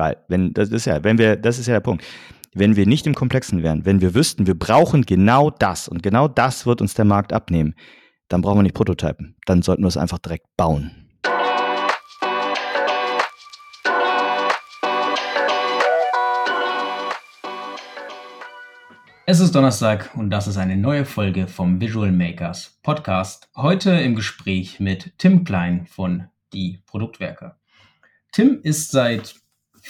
Weil, wenn, das ist ja, wenn wir, das ist ja der Punkt. Wenn wir nicht im Komplexen wären, wenn wir wüssten, wir brauchen genau das und genau das wird uns der Markt abnehmen, dann brauchen wir nicht Prototypen. Dann sollten wir es einfach direkt bauen. Es ist Donnerstag und das ist eine neue Folge vom Visual Makers Podcast. Heute im Gespräch mit Tim Klein von Die Produktwerke. Tim ist seit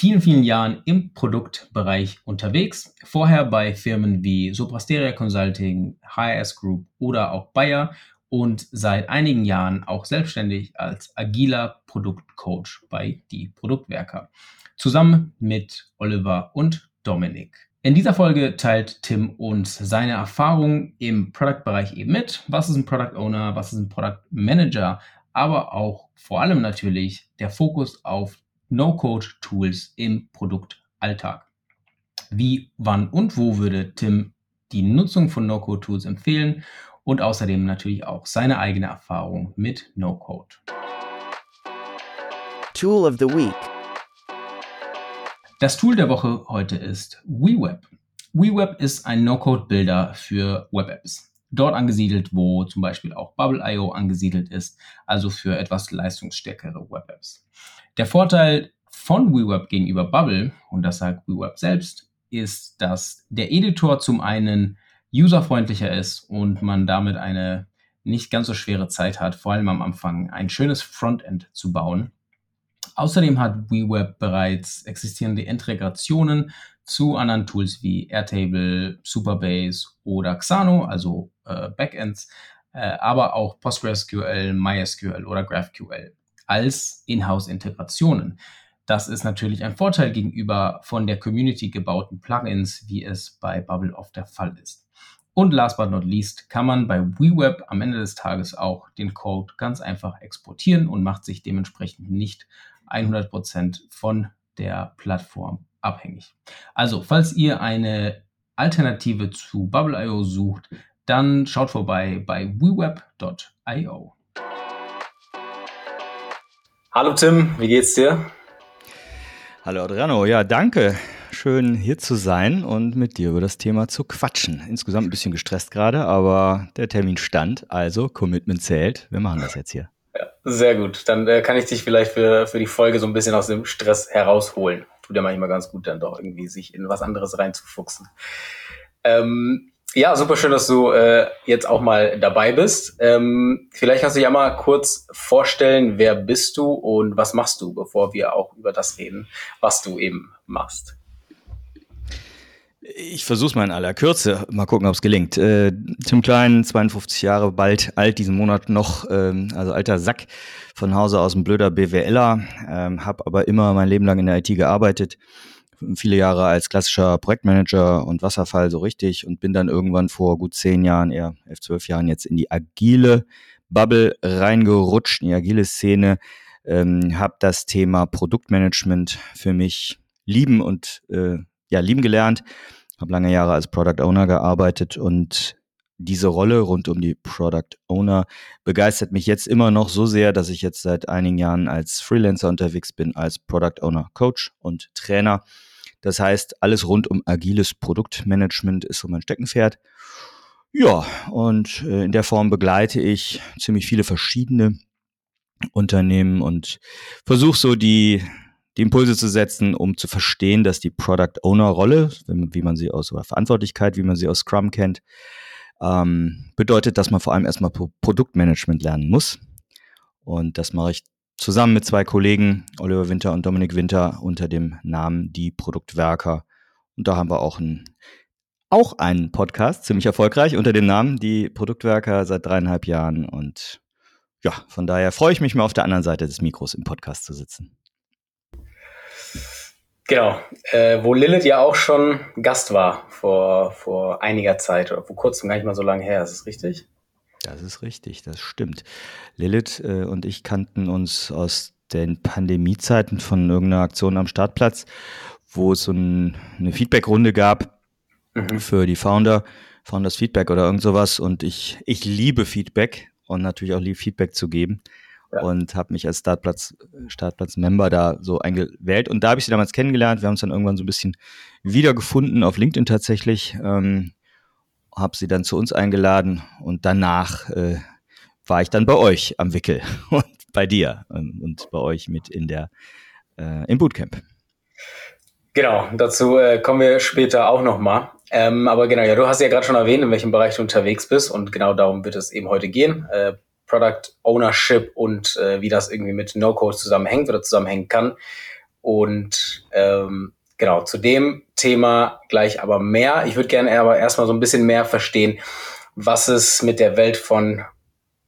vielen, vielen Jahren im Produktbereich unterwegs. Vorher bei Firmen wie Soprasteria Consulting, HRS Group oder auch Bayer und seit einigen Jahren auch selbstständig als agiler Produktcoach bei Die Produktwerker. Zusammen mit Oliver und Dominik. In dieser Folge teilt Tim uns seine Erfahrungen im Product-Bereich eben mit. Was ist ein Product Owner? Was ist ein Product Manager? Aber auch vor allem natürlich der Fokus auf No-Code-Tools im Produktalltag. Wie, wann und wo würde Tim die Nutzung von No-Code-Tools empfehlen? Und außerdem natürlich auch seine eigene Erfahrung mit No-Code. Tool of the Week. Das Tool der Woche heute ist WeWeb. WeWeb ist ein No-Code-Builder für Web-Apps. Dort angesiedelt, wo zum Beispiel auch Bubble.io angesiedelt ist, also für etwas leistungsstärkere Web-Apps. Der Vorteil von WeWeb gegenüber Bubble, und das sagt WeWeb selbst, ist, dass der Editor zum einen userfreundlicher ist und man damit eine nicht ganz so schwere Zeit hat, vor allem am Anfang ein schönes Frontend zu bauen Außerdem hat WeWeb bereits existierende Integrationen zu anderen Tools wie Airtable, Superbase oder Xano, also äh, Backends, äh, aber auch PostgreSQL, MySQL oder GraphQL als Inhouse-Integrationen. Das ist natürlich ein Vorteil gegenüber von der Community gebauten Plugins, wie es bei Bubble oft der Fall ist. Und last but not least kann man bei WeWeb am Ende des Tages auch den Code ganz einfach exportieren und macht sich dementsprechend nicht 100% von der Plattform abhängig. Also, falls ihr eine Alternative zu Bubble.io sucht, dann schaut vorbei bei weweb.io. Hallo Tim, wie geht's dir? Hallo Adriano, ja, danke. Schön hier zu sein und mit dir über das Thema zu quatschen. Insgesamt ein bisschen gestresst gerade, aber der Termin stand, also Commitment zählt. Wir machen das jetzt hier. Ja, sehr gut. Dann äh, kann ich dich vielleicht für, für die Folge so ein bisschen aus dem Stress herausholen. Tut ja manchmal ganz gut, dann doch irgendwie sich in was anderes reinzufuchsen. Ähm, ja, super schön, dass du äh, jetzt auch mal dabei bist. Ähm, vielleicht kannst du ja mal kurz vorstellen, wer bist du und was machst du, bevor wir auch über das reden, was du eben machst. Ich versuche es mal in aller Kürze. Mal gucken, ob es gelingt. Äh, Tim Klein, 52 Jahre, bald alt diesen Monat noch, ähm, also alter Sack von Hause aus, ein blöder BWLer, ähm, habe aber immer mein Leben lang in der IT gearbeitet. Viele Jahre als klassischer Projektmanager und Wasserfall so richtig und bin dann irgendwann vor gut zehn Jahren, eher elf, zwölf Jahren jetzt in die agile Bubble reingerutscht, in die agile Szene. Ähm, habe das Thema Produktmanagement für mich lieben und äh, ja, lieben gelernt habe lange Jahre als Product Owner gearbeitet und diese Rolle rund um die Product Owner begeistert mich jetzt immer noch so sehr, dass ich jetzt seit einigen Jahren als Freelancer unterwegs bin, als Product Owner Coach und Trainer. Das heißt, alles rund um agiles Produktmanagement ist so mein Steckenpferd. Ja, und äh, in der Form begleite ich ziemlich viele verschiedene Unternehmen und versuche so die die Impulse zu setzen, um zu verstehen, dass die Product Owner Rolle, wie man sie aus oder Verantwortlichkeit, wie man sie aus Scrum kennt, ähm, bedeutet, dass man vor allem erstmal Produktmanagement lernen muss. Und das mache ich zusammen mit zwei Kollegen, Oliver Winter und Dominik Winter, unter dem Namen Die Produktwerker. Und da haben wir auch einen, auch einen Podcast, ziemlich erfolgreich, unter dem Namen Die Produktwerker seit dreieinhalb Jahren. Und ja, von daher freue ich mich mal auf der anderen Seite des Mikros im Podcast zu sitzen. Genau, äh, wo Lilith ja auch schon Gast war vor, vor einiger Zeit oder vor kurzem, gar nicht mal so lange her, ist das richtig? Das ist richtig, das stimmt. Lilith äh, und ich kannten uns aus den Pandemiezeiten von irgendeiner Aktion am Startplatz, wo es so ein, eine Feedbackrunde gab mhm. für die Founder, Founders Feedback oder irgend sowas. Und ich, ich liebe Feedback und natürlich auch liebe Feedback zu geben. ja. und habe mich als Startplatz, Startplatz-Member da so eingewählt. Und da habe ich sie damals kennengelernt. Wir haben uns dann irgendwann so ein bisschen wiedergefunden auf LinkedIn tatsächlich. Ähm, habe sie dann zu uns eingeladen und danach äh, war ich dann bei euch am Wickel und bei dir ähm, und bei euch mit in der äh, im Bootcamp. Genau, dazu äh, kommen wir später auch nochmal. Ähm, aber genau, ja, du hast ja gerade schon erwähnt, in welchem Bereich du unterwegs bist und genau darum wird es eben heute gehen. Äh, Product Ownership und äh, wie das irgendwie mit No-Code zusammenhängt oder zusammenhängen kann. Und ähm, genau, zu dem Thema gleich aber mehr. Ich würde gerne aber erstmal so ein bisschen mehr verstehen, was es mit der Welt von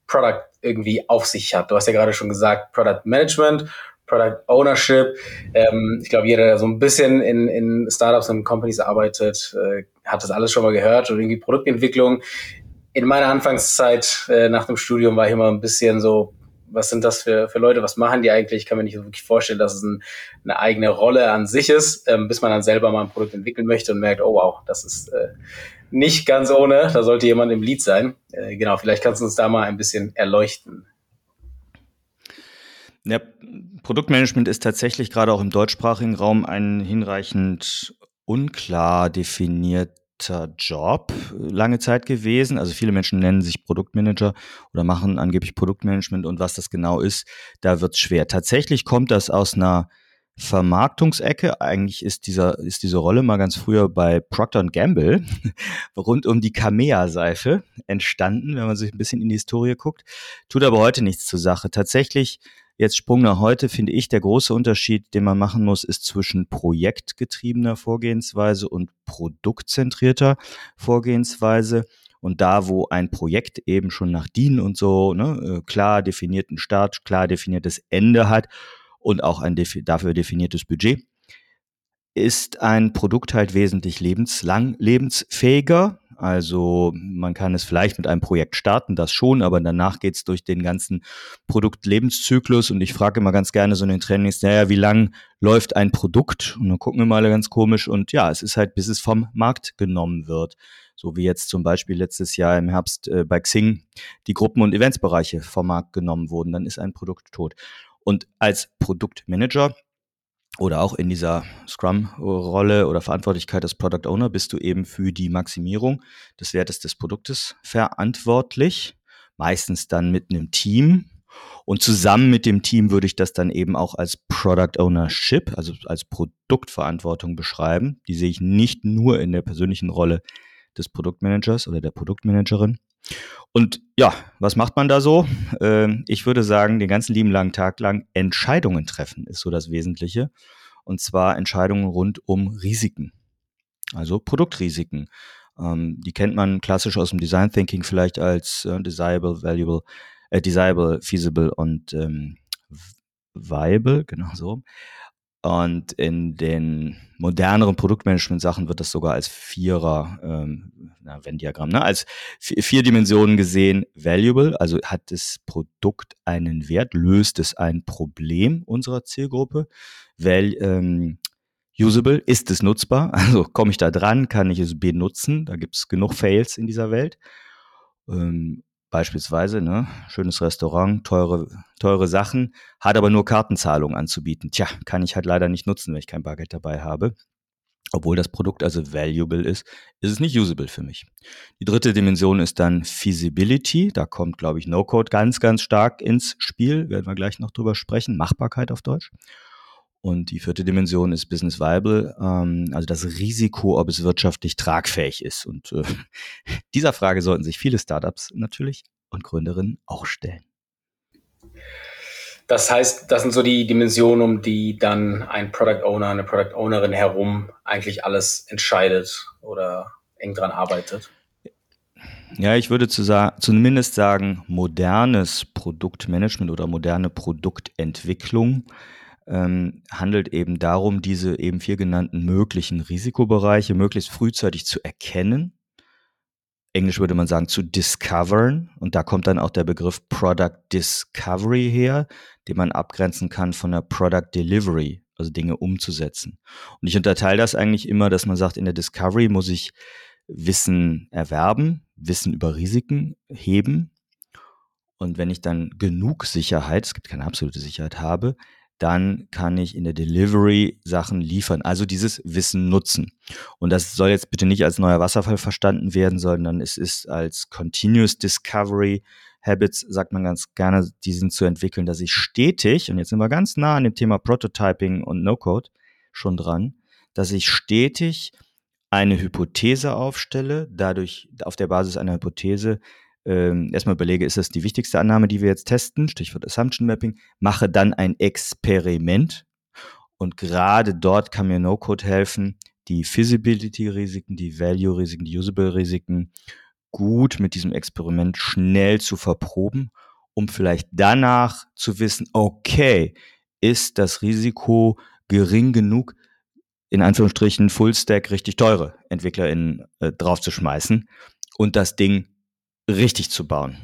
Product irgendwie auf sich hat. Du hast ja gerade schon gesagt, Product Management, Product Ownership. Ähm, ich glaube, jeder, der so ein bisschen in, in Startups und Companies arbeitet, äh, hat das alles schon mal gehört. Und irgendwie Produktentwicklung. In meiner Anfangszeit äh, nach dem Studium war ich immer ein bisschen so, was sind das für, für Leute, was machen die eigentlich? Ich kann mir nicht wirklich vorstellen, dass es ein, eine eigene Rolle an sich ist, ähm, bis man dann selber mal ein Produkt entwickeln möchte und merkt, oh wow, das ist äh, nicht ganz ohne, da sollte jemand im Lied sein. Äh, genau, vielleicht kannst du uns da mal ein bisschen erleuchten. Ja, Produktmanagement ist tatsächlich gerade auch im deutschsprachigen Raum ein hinreichend unklar definierter Job lange Zeit gewesen. Also viele Menschen nennen sich Produktmanager oder machen angeblich Produktmanagement und was das genau ist, da wird es schwer. Tatsächlich kommt das aus einer Vermarktungsecke. Eigentlich ist dieser, ist diese Rolle mal ganz früher bei Procter Gamble rund um die Camea-Seife entstanden, wenn man sich ein bisschen in die Historie guckt. Tut aber heute nichts zur Sache. Tatsächlich Jetzt Sprung nach heute finde ich, der große Unterschied, den man machen muss, ist zwischen projektgetriebener Vorgehensweise und produktzentrierter Vorgehensweise. Und da, wo ein Projekt eben schon nach DIN und so ne, äh, klar definierten Start, klar definiertes Ende hat und auch ein dafür definiertes Budget, ist ein Produkt halt wesentlich lebenslang lebensfähiger. Also man kann es vielleicht mit einem Projekt starten, das schon, aber danach geht es durch den ganzen Produktlebenszyklus und ich frage immer ganz gerne so in den Trainings, naja, wie lang läuft ein Produkt? Und dann gucken wir mal ganz komisch und ja, es ist halt, bis es vom Markt genommen wird. So wie jetzt zum Beispiel letztes Jahr im Herbst äh, bei Xing die Gruppen- und Eventsbereiche vom Markt genommen wurden, dann ist ein Produkt tot. Und als Produktmanager oder auch in dieser Scrum-Rolle oder Verantwortlichkeit als Product Owner bist du eben für die Maximierung des Wertes des Produktes verantwortlich, meistens dann mit einem Team. Und zusammen mit dem Team würde ich das dann eben auch als Product Ownership, also als Produktverantwortung beschreiben. Die sehe ich nicht nur in der persönlichen Rolle des Produktmanagers oder der Produktmanagerin, und ja, was macht man da so? Ähm, ich würde sagen, den ganzen lieben langen Tag lang Entscheidungen treffen ist so das Wesentliche. Und zwar Entscheidungen rund um Risiken. Also Produktrisiken. Ähm, die kennt man klassisch aus dem Design Thinking vielleicht als äh, desirable, valuable, äh, desirable, feasible und ähm, viable, genau so. Und in den moderneren Produktmanagement-Sachen wird das sogar als Vierer, ähm, na, Venn-Diagramm, ne? als vier Dimensionen gesehen, valuable, also hat das Produkt einen Wert, löst es ein Problem unserer Zielgruppe, Val, ähm, usable, ist es nutzbar, also komme ich da dran, kann ich es benutzen, da gibt es genug Fails in dieser Welt. Ähm, Beispielsweise, ne, schönes Restaurant, teure, teure Sachen, hat aber nur Kartenzahlung anzubieten. Tja, kann ich halt leider nicht nutzen, wenn ich kein Bargeld dabei habe. Obwohl das Produkt also valuable ist, ist es nicht usable für mich. Die dritte Dimension ist dann Feasibility. Da kommt, glaube ich, No-Code ganz, ganz stark ins Spiel. Werden wir gleich noch drüber sprechen. Machbarkeit auf Deutsch. Und die vierte Dimension ist Business Viable, ähm, also das Risiko, ob es wirtschaftlich tragfähig ist. Und äh, dieser Frage sollten sich viele Startups natürlich und Gründerinnen auch stellen. Das heißt, das sind so die Dimensionen, um die dann ein Product Owner, eine Product Ownerin herum eigentlich alles entscheidet oder eng dran arbeitet. Ja, ich würde zu sa zumindest sagen, modernes Produktmanagement oder moderne Produktentwicklung ähm, handelt eben darum, diese eben vier genannten möglichen Risikobereiche möglichst frühzeitig zu erkennen. Englisch würde man sagen zu discovern. Und da kommt dann auch der Begriff Product Discovery her, den man abgrenzen kann von der Product Delivery, also Dinge umzusetzen. Und ich unterteile das eigentlich immer, dass man sagt, in der Discovery muss ich Wissen erwerben, Wissen über Risiken heben Und wenn ich dann genug Sicherheit, es gibt keine absolute Sicherheit habe, dann kann ich in der Delivery Sachen liefern, also dieses Wissen nutzen. Und das soll jetzt bitte nicht als neuer Wasserfall verstanden werden, sondern es ist als Continuous Discovery Habits, sagt man ganz gerne, diesen zu entwickeln, dass ich stetig, und jetzt sind wir ganz nah an dem Thema Prototyping und No-Code schon dran, dass ich stetig eine Hypothese aufstelle, dadurch auf der Basis einer Hypothese ähm, erstmal überlege, ist das die wichtigste Annahme, die wir jetzt testen, Stichwort Assumption Mapping, mache dann ein Experiment. Und gerade dort kann mir No-Code helfen, die Feasibility-Risiken, die Value-Risiken, die Usable-Risiken gut mit diesem Experiment schnell zu verproben, um vielleicht danach zu wissen, okay, ist das Risiko gering genug, in Anführungsstrichen Full-Stack richtig teure EntwicklerInnen äh, draufzuschmeißen und das Ding richtig zu bauen.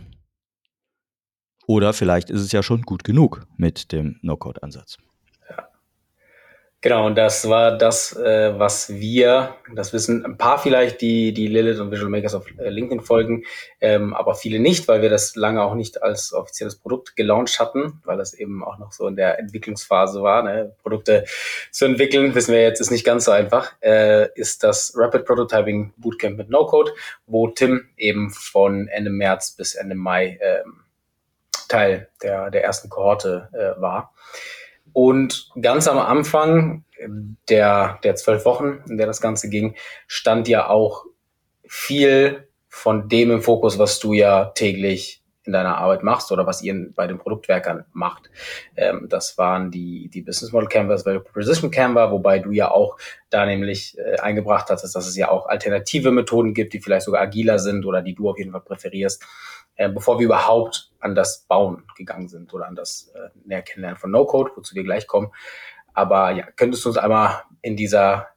Oder vielleicht ist es ja schon gut genug mit dem No-Code-Ansatz. Genau, und das war das, äh, was wir, das wissen ein paar vielleicht, die, die Lilith und Visual Makers auf äh, LinkedIn folgen, ähm, aber viele nicht, weil wir das lange auch nicht als offizielles Produkt gelauncht hatten, weil das eben auch noch so in der Entwicklungsphase war. Ne? Produkte zu entwickeln, wissen wir jetzt, ist nicht ganz so einfach, äh, ist das Rapid Prototyping Bootcamp mit No-Code, wo Tim eben von Ende März bis Ende Mai ähm, Teil der, der ersten Kohorte äh, war. Und ganz am Anfang der, der zwölf Wochen, in der das Ganze ging, stand ja auch viel von dem im Fokus, was du ja täglich in deiner Arbeit machst oder was ihr bei den Produktwerkern macht. Ähm, das waren die, die Business Model Canvas, Value Proposition Canva, wobei du ja auch da nämlich äh, eingebracht hast, dass es ja auch alternative Methoden gibt, die vielleicht sogar agiler sind oder die du auf jeden Fall präferierst, äh, bevor wir überhaupt an das Bauen gegangen sind oder an das äh, näher Kennenlernen von No-Code, wozu wir gleich kommen. Aber ja, könntest du uns einmal in dieser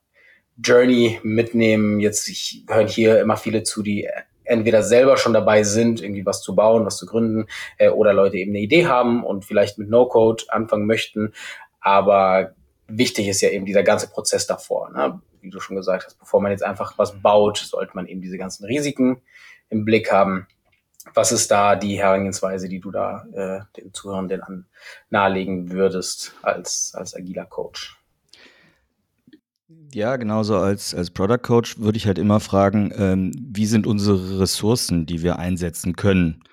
Journey mitnehmen? Jetzt ich, hören hier immer viele zu, die entweder selber schon dabei sind, irgendwie was zu bauen, was zu gründen, äh, oder Leute eben eine Idee haben und vielleicht mit No-Code anfangen möchten. Aber wichtig ist ja eben dieser ganze Prozess davor. Ne? Wie du schon gesagt hast, bevor man jetzt einfach was baut, sollte man eben diese ganzen Risiken im Blick haben. Was ist da die Herangehensweise, die du da äh, den Zuhörenden an, nahelegen würdest als, als agiler Coach? Ja, genauso als, als Product Coach würde ich halt immer fragen, ähm, wie sind unsere Ressourcen, die wir einsetzen können?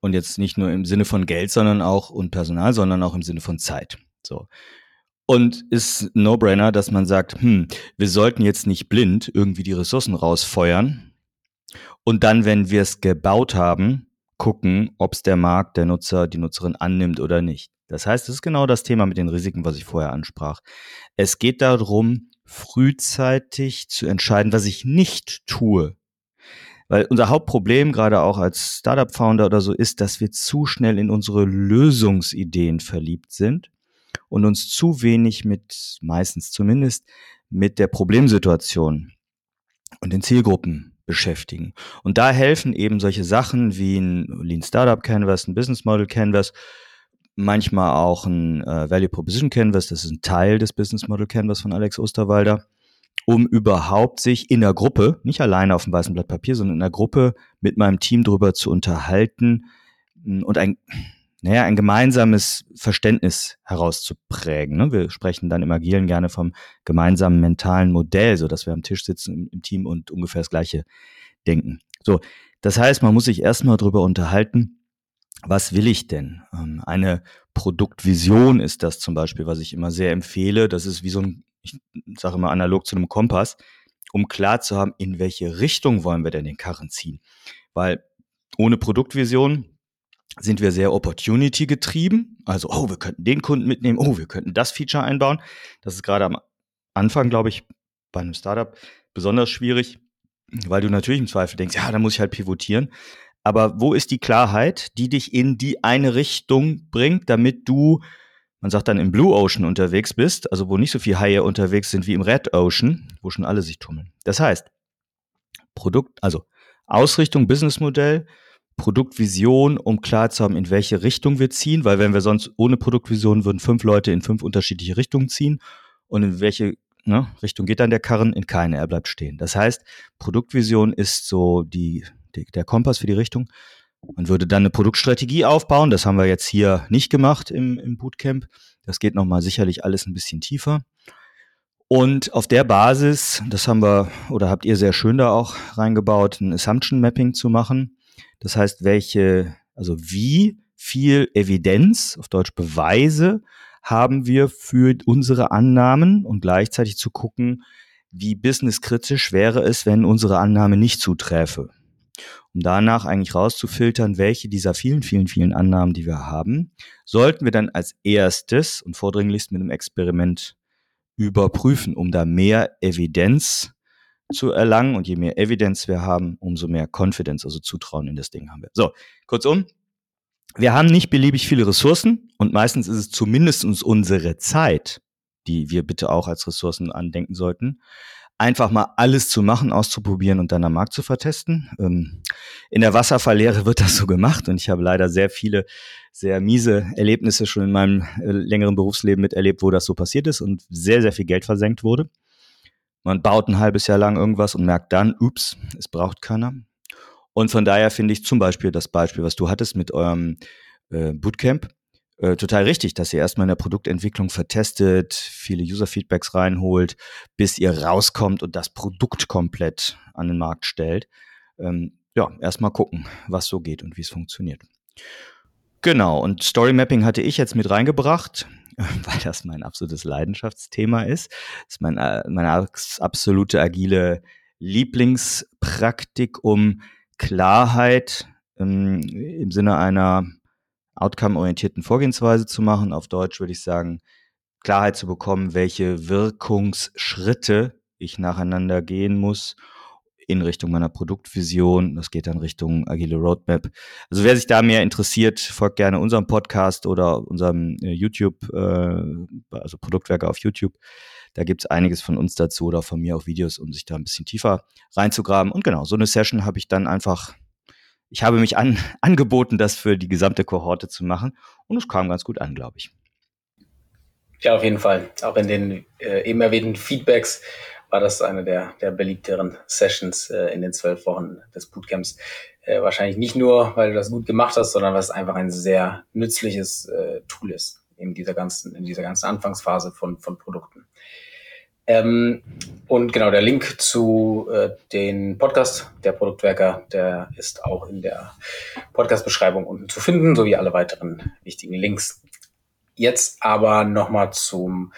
Und jetzt nicht nur im Sinne von Geld, sondern auch und Personal, sondern auch im Sinne von Zeit. So. Und ist No-Brainer, dass man sagt, hm, wir sollten jetzt nicht blind irgendwie die Ressourcen rausfeuern, und dann, wenn wir es gebaut haben, gucken, ob es der Markt, der Nutzer, die Nutzerin annimmt oder nicht. Das heißt, es ist genau das Thema mit den Risiken, was ich vorher ansprach. Es geht darum, frühzeitig zu entscheiden, was ich nicht tue. Weil unser Hauptproblem, gerade auch als Startup-Founder oder so, ist, dass wir zu schnell in unsere Lösungsideen verliebt sind und uns zu wenig mit, meistens zumindest, mit der Problemsituation und den Zielgruppen beschäftigen. Und da helfen eben solche Sachen wie ein Lean Startup Canvas, ein Business Model Canvas, manchmal auch ein äh, Value Proposition Canvas, das ist ein Teil des Business Model Canvas von Alex Osterwalder, um überhaupt sich in der Gruppe, nicht alleine auf dem weißen Blatt Papier, sondern in der Gruppe mit meinem Team darüber zu unterhalten und ein naja, ein gemeinsames Verständnis herauszuprägen. Ne? Wir sprechen dann im Agilen gerne vom gemeinsamen mentalen Modell, so dass wir am Tisch sitzen im, im Team und ungefähr das Gleiche denken. So, das heißt, man muss sich erstmal darüber unterhalten, was will ich denn? Ähm, eine Produktvision ist das zum Beispiel, was ich immer sehr empfehle. Das ist wie so ein, ich sage immer analog zu einem Kompass, um klar zu haben, in welche Richtung wollen wir denn den Karren ziehen. Weil ohne Produktvision sind wir sehr opportunity getrieben. Also, oh, wir könnten den Kunden mitnehmen, oh, wir könnten das Feature einbauen. Das ist gerade am Anfang, glaube ich, bei einem Startup besonders schwierig, weil du natürlich im Zweifel denkst, ja, da muss ich halt pivotieren. Aber wo ist die Klarheit, die dich in die eine Richtung bringt, damit du, man sagt dann im Blue Ocean unterwegs bist, also wo nicht so viele Haie unterwegs sind wie im Red Ocean, wo schon alle sich tummeln. Das heißt, Produkt, also Ausrichtung, Businessmodell, Produktvision, um klar zu haben, in welche Richtung wir ziehen, weil wenn wir sonst ohne Produktvision würden fünf Leute in fünf unterschiedliche Richtungen ziehen und in welche ne, Richtung geht dann der Karren? In keine, er bleibt stehen. Das heißt, Produktvision ist so die, die, der Kompass für die Richtung Man würde dann eine Produktstrategie aufbauen. Das haben wir jetzt hier nicht gemacht im, im Bootcamp. Das geht nochmal sicherlich alles ein bisschen tiefer. Und auf der Basis, das haben wir oder habt ihr sehr schön da auch reingebaut, ein Assumption Mapping zu machen. Das heißt, welche, also wie viel Evidenz, auf Deutsch Beweise, haben wir für unsere Annahmen und gleichzeitig zu gucken, wie businesskritisch wäre es, wenn unsere Annahme nicht zuträfe. Um danach eigentlich rauszufiltern, welche dieser vielen, vielen, vielen Annahmen, die wir haben, sollten wir dann als erstes und vordringlichst mit einem Experiment überprüfen, um da mehr Evidenz zu erlangen. Und je mehr Evidenz wir haben, umso mehr Confidence, also Zutrauen in das Ding haben wir. So, kurzum, wir haben nicht beliebig viele Ressourcen und meistens ist es zumindest uns unsere Zeit, die wir bitte auch als Ressourcen andenken sollten, einfach mal alles zu machen, auszuprobieren und dann am Markt zu vertesten. Ähm, in der Wasserfalllehre wird das so gemacht und ich habe leider sehr viele sehr miese Erlebnisse schon in meinem äh, längeren Berufsleben miterlebt, wo das so passiert ist und sehr, sehr viel Geld versenkt wurde. Man baut ein halbes Jahr lang irgendwas und merkt dann, ups, es braucht keiner. Und von daher finde ich zum Beispiel das Beispiel, was du hattest mit eurem äh, Bootcamp, äh, total richtig, dass ihr erstmal in der Produktentwicklung vertestet, viele User-Feedbacks reinholt, bis ihr rauskommt und das Produkt komplett an den Markt stellt. Ähm, ja, erstmal gucken, was so geht und wie es funktioniert. Genau, und Story Mapping hatte ich jetzt mit reingebracht, weil das mein absolutes Leidenschaftsthema ist. Das ist mein, äh, meine absolute agile Lieblingspraktik, um Klarheit ähm, im Sinne einer outcome-orientierten Vorgehensweise zu machen. Auf Deutsch würde ich sagen, Klarheit zu bekommen, welche Wirkungsschritte ich nacheinander gehen muss, in Richtung meiner Produktvision. Das geht dann Richtung agile Roadmap. Also wer sich da mehr interessiert, folgt gerne unserem Podcast oder unserem äh, YouTube, äh, also Produktwerke auf YouTube. Da gibt's einiges von uns dazu oder von mir auch Videos, um sich da ein bisschen tiefer reinzugraben. Und genau, so eine Session habe ich dann einfach, ich habe mich an, angeboten, das für die gesamte Kohorte zu machen. Und es kam ganz gut an, glaube ich. Ja, auf jeden Fall. Auch in den äh, eben erwähnten Feedbacks war das eine der, der beliebteren Sessions äh, in den zwölf Wochen des Bootcamps. Äh, wahrscheinlich nicht nur, weil du das gut gemacht hast, sondern weil es einfach ein sehr nützliches äh, Tool ist in dieser ganzen, in dieser ganzen Anfangsphase von, von Produkten. Ähm, und genau, der Link zu äh, den Podcast der Produktwerker, der ist auch in der Podcast-Beschreibung unten zu finden, sowie alle weiteren wichtigen Links. Jetzt aber nochmal zum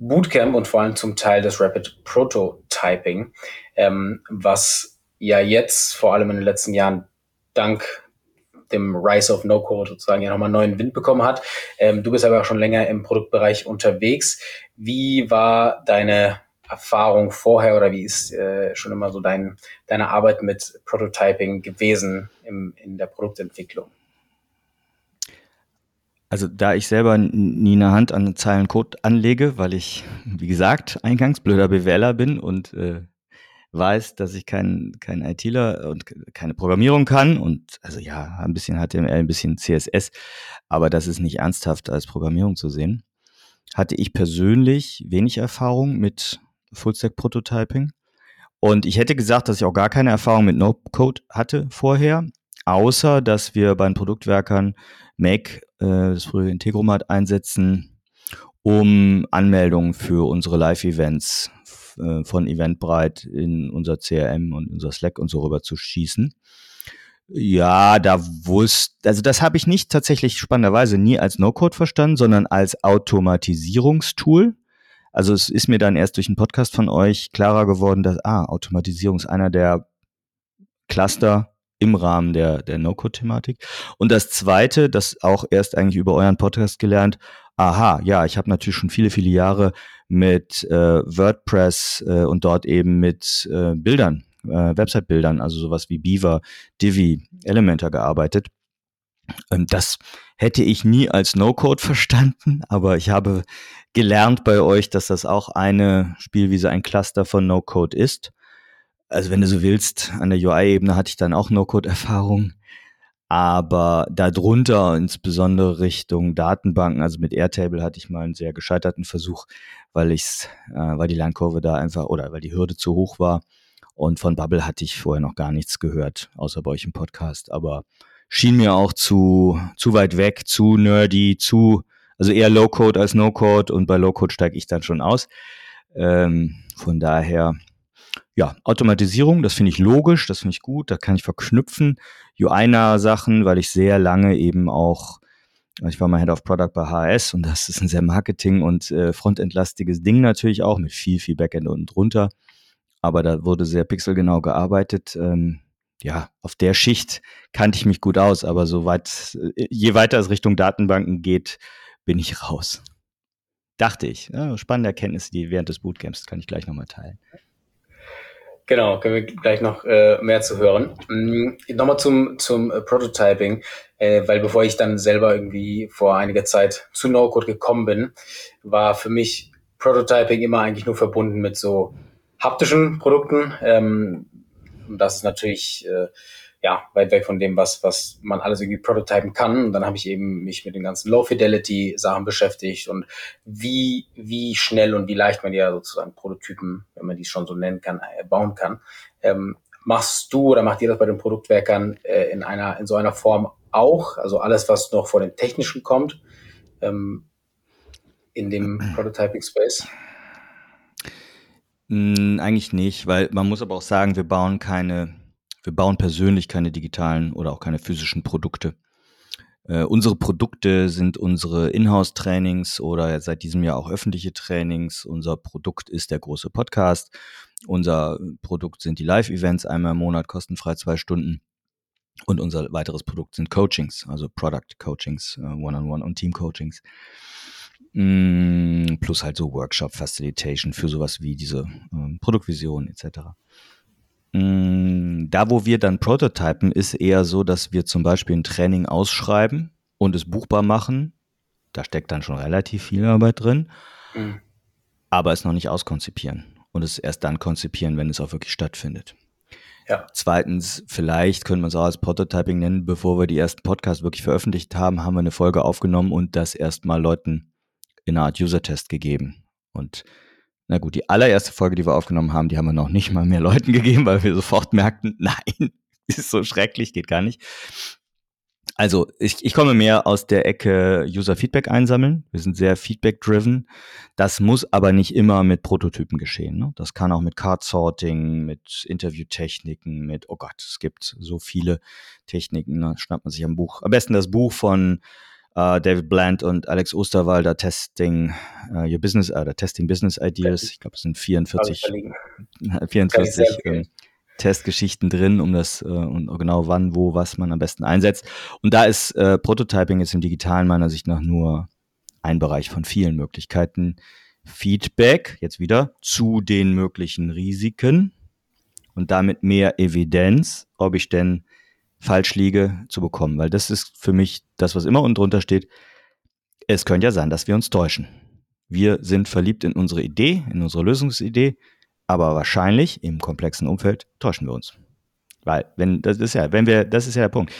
Bootcamp und vor allem zum Teil des Rapid Prototyping, ähm, was ja jetzt vor allem in den letzten Jahren dank dem Rise of No-Code sozusagen ja nochmal neuen Wind bekommen hat. Ähm, du bist aber auch schon länger im Produktbereich unterwegs. Wie war deine Erfahrung vorher oder wie ist äh, schon immer so dein, deine Arbeit mit Prototyping gewesen im, in der Produktentwicklung? Also da ich selber nie eine Hand an Zeilen Code anlege, weil ich, wie gesagt, eingangs blöder BWLer bin und äh, weiß, dass ich kein, kein ITler und keine Programmierung kann und also ja, ein bisschen HTML, ein bisschen CSS, aber das ist nicht ernsthaft als Programmierung zu sehen, hatte ich persönlich wenig Erfahrung mit Fullstack Prototyping. Und ich hätte gesagt, dass ich auch gar keine Erfahrung mit No-Code hatte vorher, außer dass wir bei den Produktwerkern Make äh, das frühere Integromat einsetzen, um Anmeldungen für unsere Live-Events äh, von Eventbrite in unser CRM und unser Slack und so rüber zu schießen. Ja, da wusste, also das habe ich nicht tatsächlich spannenderweise nie als No-Code verstanden, sondern als Automatisierungstool. Also es ist mir dann erst durch einen Podcast von euch klarer geworden, dass ah, Automatisierung ist einer der Cluster im Rahmen der, der No-Code-Thematik. Und das Zweite, das auch erst eigentlich über euren Podcast gelernt, aha, ja, ich habe natürlich schon viele, viele Jahre mit äh, WordPress äh, und dort eben mit äh, Bildern, äh, Website-Bildern, also sowas wie Beaver, Divi, Elementor gearbeitet. Und das hätte ich nie als No-Code verstanden, aber ich habe gelernt bei euch, dass das auch eine Spielwiese, ein Cluster von No-Code ist also wenn du so willst, an der UI-Ebene hatte ich dann auch No-Code-Erfahrung. Aber darunter, insbesondere Richtung Datenbanken, also mit Airtable hatte ich mal einen sehr gescheiterten Versuch, weil ich's, äh, weil die Lernkurve da einfach oder weil die Hürde zu hoch war. Und von Bubble hatte ich vorher noch gar nichts gehört, außer bei euch im Podcast. Aber schien mir auch zu, zu weit weg, zu nerdy, zu, also eher Low-Code als No-Code und bei Low-Code steige ich dann schon aus. Ähm, von daher, ja, Automatisierung, das finde ich logisch, das finde ich gut, da kann ich verknüpfen. UI-Sachen, weil ich sehr lange eben auch, ich war mal Head of Product bei HS und das ist ein sehr Marketing- und äh, Frontendlastiges Ding natürlich auch, mit viel, viel Backend unten drunter. Aber da wurde sehr pixelgenau gearbeitet. Ähm, ja, auf der Schicht kannte ich mich gut aus, aber so weit, äh, je weiter es Richtung Datenbanken geht, bin ich raus. Dachte ich. Ja, spannende Erkenntnisse, die während des Bootcamps kann ich gleich nochmal teilen. Genau, können wir gleich noch äh, mehr zu hören. Mhm, Nochmal zum, zum äh, Prototyping, äh, weil bevor ich dann selber irgendwie vor einiger Zeit zu No-Code gekommen bin, war für mich Prototyping immer eigentlich nur verbunden mit so haptischen Produkten. Ähm, das ist natürlich äh, ja, weit weg von dem, was, was man alles irgendwie prototypen kann. Und dann habe ich eben mich mit den ganzen Low-Fidelity-Sachen beschäftigt und wie, wie schnell und wie leicht man ja sozusagen Prototypen, wenn man die schon so nennen kann, äh, bauen kann. Ähm, machst du oder macht ihr das bei den Produktwerkern äh, in einer, in so einer Form auch? Also alles, was noch vor dem Technischen kommt, ähm, in dem Prototyping-Space? Hm, eigentlich nicht, weil man muss aber auch sagen, wir bauen keine wir bauen persönlich keine digitalen oder auch keine physischen Produkte. Äh, unsere Produkte sind unsere Inhouse-Trainings oder seit diesem Jahr auch öffentliche Trainings. Unser Produkt ist der große Podcast. Unser Produkt sind die Live-Events einmal im Monat, kostenfrei zwei Stunden. Und unser weiteres Produkt sind Coachings, also Product Coachings, äh, One-on-One und Team Coachings. Mm, plus halt so Workshop Facilitation für sowas wie diese äh, Produktvision etc. Mm, da, wo wir dann prototypen, ist eher so, dass wir zum Beispiel ein Training ausschreiben und es buchbar machen. Da steckt dann schon relativ viel Arbeit drin. Mhm. Aber es noch nicht auskonzipieren. Und es erst dann konzipieren, wenn es auch wirklich stattfindet. Ja. Zweitens, vielleicht können wir es auch als Prototyping nennen, bevor wir die ersten Podcasts wirklich veröffentlicht haben, haben wir eine Folge aufgenommen und das erstmal Leuten in einer Art User-Test gegeben. Und na gut, die allererste Folge, die wir aufgenommen haben, die haben wir noch nicht mal mehr Leuten gegeben, weil wir sofort merkten, nein, ist so schrecklich, geht gar nicht. Also ich, ich komme mehr aus der Ecke User-Feedback einsammeln. Wir sind sehr Feedback-driven. Das muss aber nicht immer mit Prototypen geschehen. Ne? Das kann auch mit Card-Sorting, mit Interviewtechniken, mit, oh Gott, es gibt so viele Techniken. Da schnappt man sich am Buch. Am besten das Buch von Uh, David Bland und Alex Osterwalder Testing uh, Your Business, uh, Testing Business Ideas. Ich glaube, es sind 44, 44 ähm, Testgeschichten drin, um das und genau wann, wo, was man am besten einsetzt. Und da ist Prototyping jetzt im Digitalen meiner Sicht nach nur ein Bereich von vielen Möglichkeiten. Feedback, jetzt wieder, zu den möglichen Risiken und damit mehr Evidenz, ob ich denn falsch liege, zu bekommen. Weil das ist für mich das, was immer unten drunter steht. Es könnte ja sein, dass wir uns täuschen. Wir sind verliebt in unsere Idee, in unsere Lösungsidee, aber wahrscheinlich im komplexen Umfeld täuschen wir uns. Weil, wenn, das ist ja, wenn wir, das ist ja der Punkt.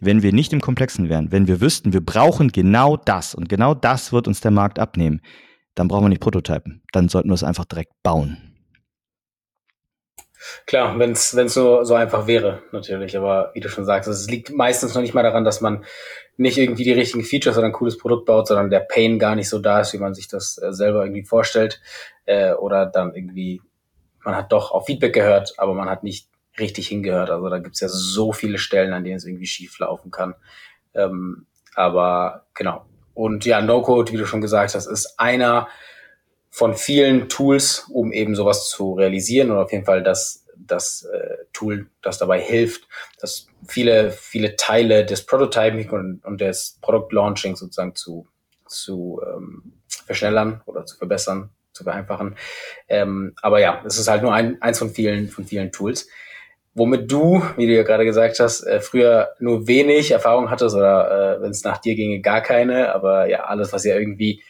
Wenn wir nicht im Komplexen wären, wenn wir wüssten, wir brauchen genau das und genau das wird uns der Markt abnehmen, dann brauchen wir nicht Prototypen. Dann sollten wir es einfach direkt bauen. Klar, wenn es so, so einfach wäre, natürlich. Aber wie du schon sagst, es liegt meistens noch nicht mal daran, dass man nicht irgendwie die richtigen Features oder ein cooles Produkt baut, sondern der Pain gar nicht so da ist, wie man sich das äh, selber irgendwie vorstellt. Äh, oder dann irgendwie, man hat doch auf Feedback gehört, aber man hat nicht richtig hingehört. Also da gibt's ja so viele Stellen, an denen es irgendwie schief laufen kann. Ähm, aber genau. Und ja, No-Code, wie du schon gesagt hast, ist einer von vielen Tools, um eben sowas zu realisieren oder auf jeden Fall das, das äh, Tool, das dabei hilft, dass viele, viele Teile des Prototyping und, und des Product Launching sozusagen zu, zu ähm, verschnellern oder zu verbessern, zu vereinfachen. Ähm, aber ja, es ist halt nur ein, eins von vielen, von vielen Tools. Womit du, wie du ja gerade gesagt hast, äh, früher nur wenig Erfahrung hattest oder äh, wenn es nach dir ginge, gar keine, aber ja, alles, was ja irgendwie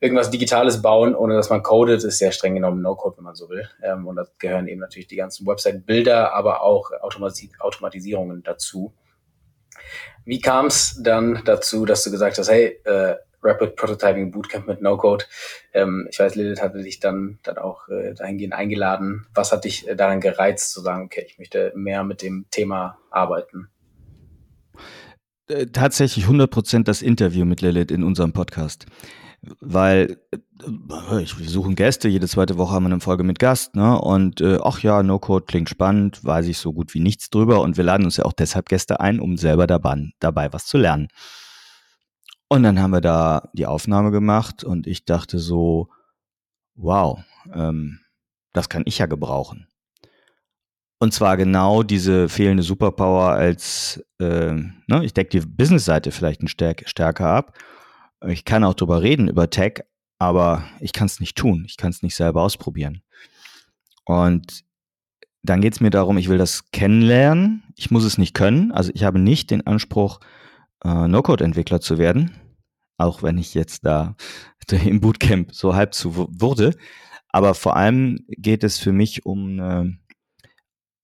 irgendwas Digitales bauen, ohne dass man codet, ist sehr streng genommen No-Code, wenn man so will. Ähm, und da gehören eben natürlich die ganzen Website-Bilder, aber auch Automatis Automatisierungen dazu. Wie kam es dann dazu, dass du gesagt hast, hey, äh, Rapid Prototyping Bootcamp mit No-Code. Ähm, ich weiß, Lilith hatte dich dann, dann auch äh, dahingehend eingeladen. Was hat dich äh, daran gereizt, zu sagen, okay, ich möchte mehr mit dem Thema arbeiten? äh, tatsächlich 100% das Interview mit Lilith in unserem Podcast. Weil äh, ich, wir suchen Gäste, jede zweite Woche haben wir eine Folge mit Gast, ne? Und äh, ach ja, No-Code klingt spannend, weiß ich so gut wie nichts drüber. Und wir laden uns ja auch deshalb Gäste ein, um selber dabei, dabei was zu lernen. Und dann haben wir da die Aufnahme gemacht und ich dachte so, wow, ähm, das kann ich ja gebrauchen. Und zwar genau diese fehlende Superpower als, äh, ne, ich decke die Business-Seite vielleicht ein stärk stärker ab. Ich kann auch drüber reden, über Tech, aber ich kann es nicht tun. Ich kann es nicht selber ausprobieren. Und dann geht es mir darum, ich will das kennenlernen. Ich muss es nicht können. Also ich habe nicht den Anspruch, äh, No-Code-Entwickler zu werden. Auch wenn ich jetzt da im Bootcamp so halb zu wurde. Aber vor allem geht es für mich um eine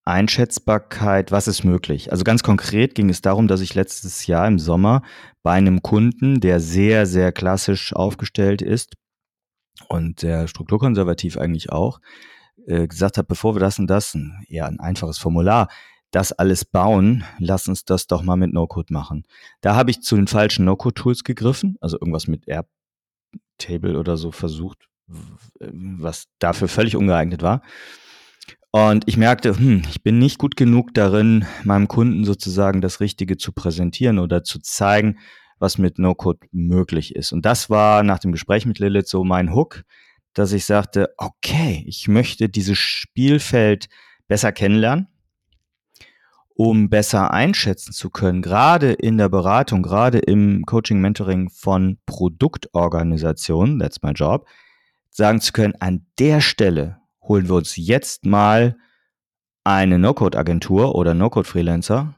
Einschätzbarkeit, was ist möglich. Also ganz konkret ging es darum, dass ich letztes Jahr im Sommer bei einem Kunden, der sehr, sehr klassisch aufgestellt ist und sehr strukturkonservativ eigentlich auch, äh, gesagt habe, bevor wir das und das, ein, eher ein einfaches Formular, das alles bauen, lass uns das doch mal mit No-Code machen. Da habe ich zu den falschen No-Code-Tools gegriffen, also irgendwas mit Airtable oder so versucht, was dafür völlig ungeeignet war. Und ich merkte, hm, ich bin nicht gut genug darin, meinem Kunden sozusagen das Richtige zu präsentieren oder zu zeigen, was mit No-Code möglich ist. Und das war nach dem Gespräch mit Lilith so mein Hook, dass ich sagte, okay, ich möchte dieses Spielfeld besser kennenlernen, um besser einschätzen zu können, gerade in der Beratung, gerade im Coaching, Mentoring von Produktorganisationen, that's my job, sagen zu können, an der Stelle holen wir uns jetzt mal eine No-Code-Agentur oder No-Code-Freelancer,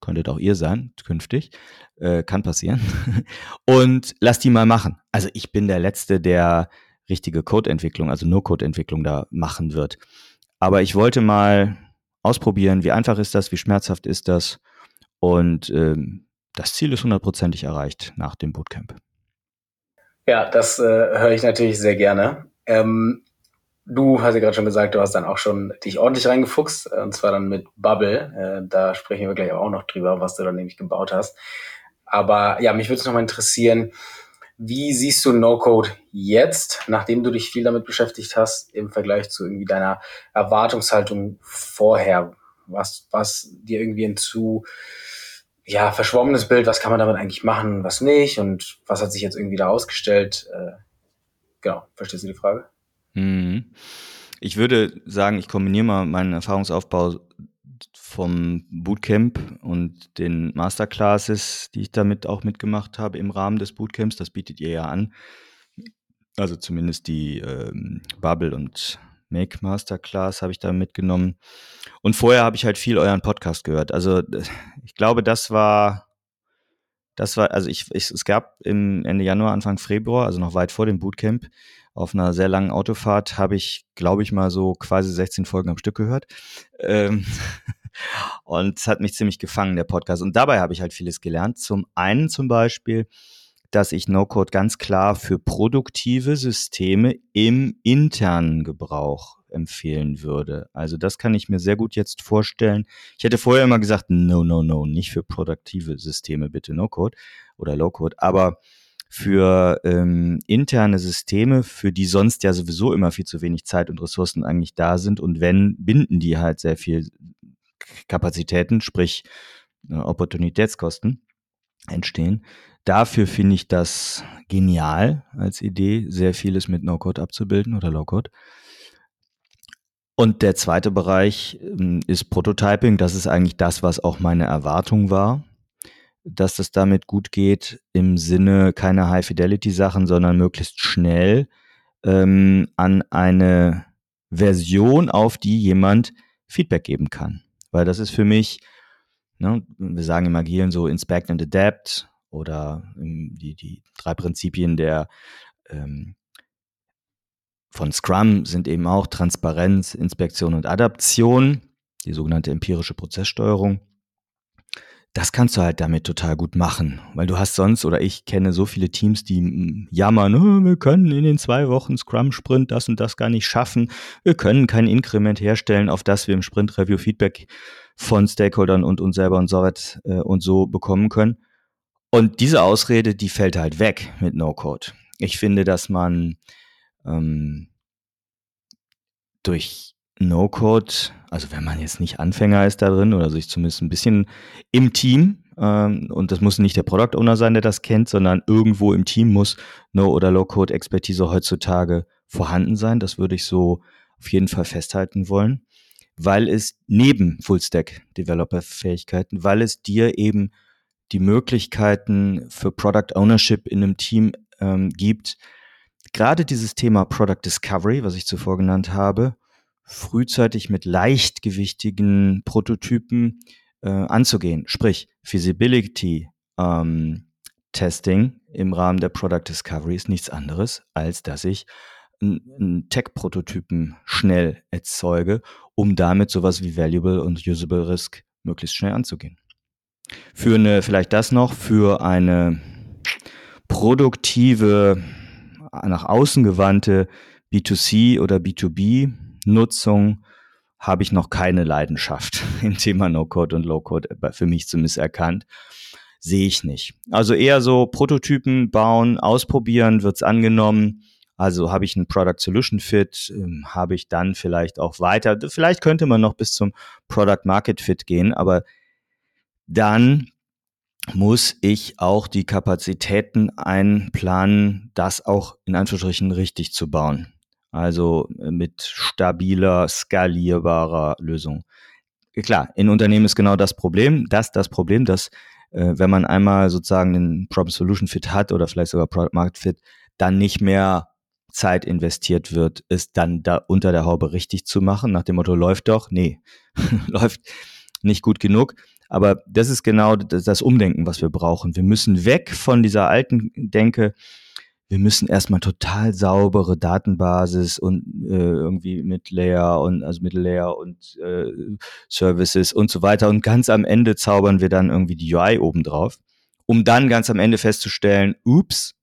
könntet auch ihr sein, künftig, äh, kann passieren, und lass die mal machen. Also ich bin der Letzte, der richtige Code-Entwicklung, also No-Code-Entwicklung da machen wird. Aber ich wollte mal ausprobieren, wie einfach ist das, wie schmerzhaft ist das. Und ähm, das Ziel ist hundertprozentig erreicht nach dem Bootcamp. Ja, das äh, höre ich natürlich sehr gerne. Ähm, Du hast ja gerade schon gesagt, du hast dann auch schon dich ordentlich reingefuchst, äh, und zwar dann mit Bubble. Äh, da sprechen wir gleich auch noch drüber, was du dann nämlich gebaut hast. Aber ja, mich würde es nochmal interessieren, wie siehst du No-Code jetzt, nachdem du dich viel damit beschäftigt hast, im Vergleich zu irgendwie deiner Erwartungshaltung vorher? Was, was dir irgendwie ein zu ja, verschwommenes Bild, was kann man damit eigentlich machen, was nicht und was hat sich jetzt irgendwie da ausgestellt? Äh, genau, verstehst du die Frage? Mhm. Ich würde sagen, ich kombiniere mal meinen Erfahrungsaufbau vom Bootcamp und den Masterclasses, die ich damit auch mitgemacht habe im Rahmen des Bootcamps. Das bietet ihr ja an. Also zumindest die ähm, Bubble und Make Masterclass habe ich da mitgenommen. Und vorher habe ich halt viel euren Podcast gehört. Also ich glaube, das war, das war, also ich, ich es gab im Ende Januar, Anfang Februar, also noch weit vor dem Bootcamp, auf einer sehr langen Autofahrt habe ich, glaube ich, mal so quasi 16 Folgen am Stück gehört. Ähm und es hat mich ziemlich gefangen, der Podcast. Und dabei habe ich halt vieles gelernt. Zum einen zum Beispiel, dass ich No-Code ganz klar für produktive Systeme im internen Gebrauch empfehlen würde. Also das kann ich mir sehr gut jetzt vorstellen. Ich hätte vorher immer gesagt, no, no, no, nicht für produktive Systeme, bitte No-Code oder Low-Code. Aber für ähm, interne Systeme, für die sonst ja sowieso immer viel zu wenig Zeit und Ressourcen eigentlich da sind. Und wenn, binden die halt sehr viel Kapazitäten, sprich äh, Opportunitätskosten entstehen. Dafür finde ich das genial als Idee, sehr vieles mit No-Code abzubilden oder Low-Code. Und der zweite Bereich ähm, ist Prototyping. Das ist eigentlich das, was auch meine Erwartung war dass das damit gut geht im Sinne keine High-Fidelity-Sachen, sondern möglichst schnell ähm, an eine Version, auf die jemand Feedback geben kann. Weil das ist für mich, ne, wir sagen im Agilen so Inspect and Adapt oder die, die drei Prinzipien der ähm, von Scrum sind eben auch Transparenz, Inspektion und Adaption, die sogenannte empirische Prozesssteuerung das kannst du halt damit total gut machen, weil du hast sonst oder ich kenne so viele Teams, die jammern, wir können in den zwei Wochen Scrum Sprint das und das gar nicht schaffen, wir können kein Inkrement herstellen, auf das wir im Sprint Review Feedback von Stakeholdern und uns selber und so weit äh, und so bekommen können. Und diese Ausrede, die fällt halt weg mit No-Code. Ich finde, dass man ähm, durch No-Code, also wenn man jetzt nicht Anfänger ist da drin oder sich zumindest ein bisschen im Team, ähm, und das muss nicht der Product Owner sein, der das kennt, sondern irgendwo im Team muss No- oder Low-Code-Expertise heutzutage vorhanden sein. Das würde ich so auf jeden Fall festhalten wollen, weil es neben Full-Stack-Developer-Fähigkeiten, weil es dir eben die Möglichkeiten für Product Ownership in einem Team ähm, gibt, gerade dieses Thema Product Discovery, was ich zuvor genannt habe, frühzeitig mit leichtgewichtigen Prototypen äh, anzugehen. Sprich, Feasibility ähm, Testing im Rahmen der Product Discovery ist nichts anderes, als dass ich einen Tech-Prototypen schnell erzeuge, um damit sowas wie Valuable und Usable Risk möglichst schnell anzugehen. Für eine, vielleicht das noch, für eine produktive, nach außen gewandte B2C oder B2B Nutzung habe ich noch keine Leidenschaft im Thema No-Code und Low-Code für mich zumindest erkannt. Sehe ich nicht. Also eher so Prototypen bauen, ausprobieren, wird's angenommen. Also habe ich einen Product Solution Fit, ähm, habe ich dann vielleicht auch weiter. Vielleicht könnte man noch bis zum Product Market Fit gehen, aber dann muss ich auch die Kapazitäten einplanen, das auch in Anführungsstrichen richtig zu bauen. Also äh, mit stabiler, skalierbarer Lösung. Klar, in Unternehmen ist genau das Problem, das das Problem, dass äh, wenn man einmal sozusagen einen Problem Solution Fit hat oder vielleicht sogar Product Market Fit, dann nicht mehr Zeit investiert wird, es dann da unter der Haube richtig zu machen, nach dem Motto, läuft doch, nee, läuft nicht gut genug. Aber das ist genau das Umdenken, was wir brauchen. Wir müssen weg von dieser alten Denke, wir müssen erstmal total saubere Datenbasis und äh, irgendwie mit Layer und also mit Layer und äh, Services und so weiter und ganz am Ende zaubern wir dann irgendwie die UI oben drauf, um dann ganz am Ende festzustellen, ups,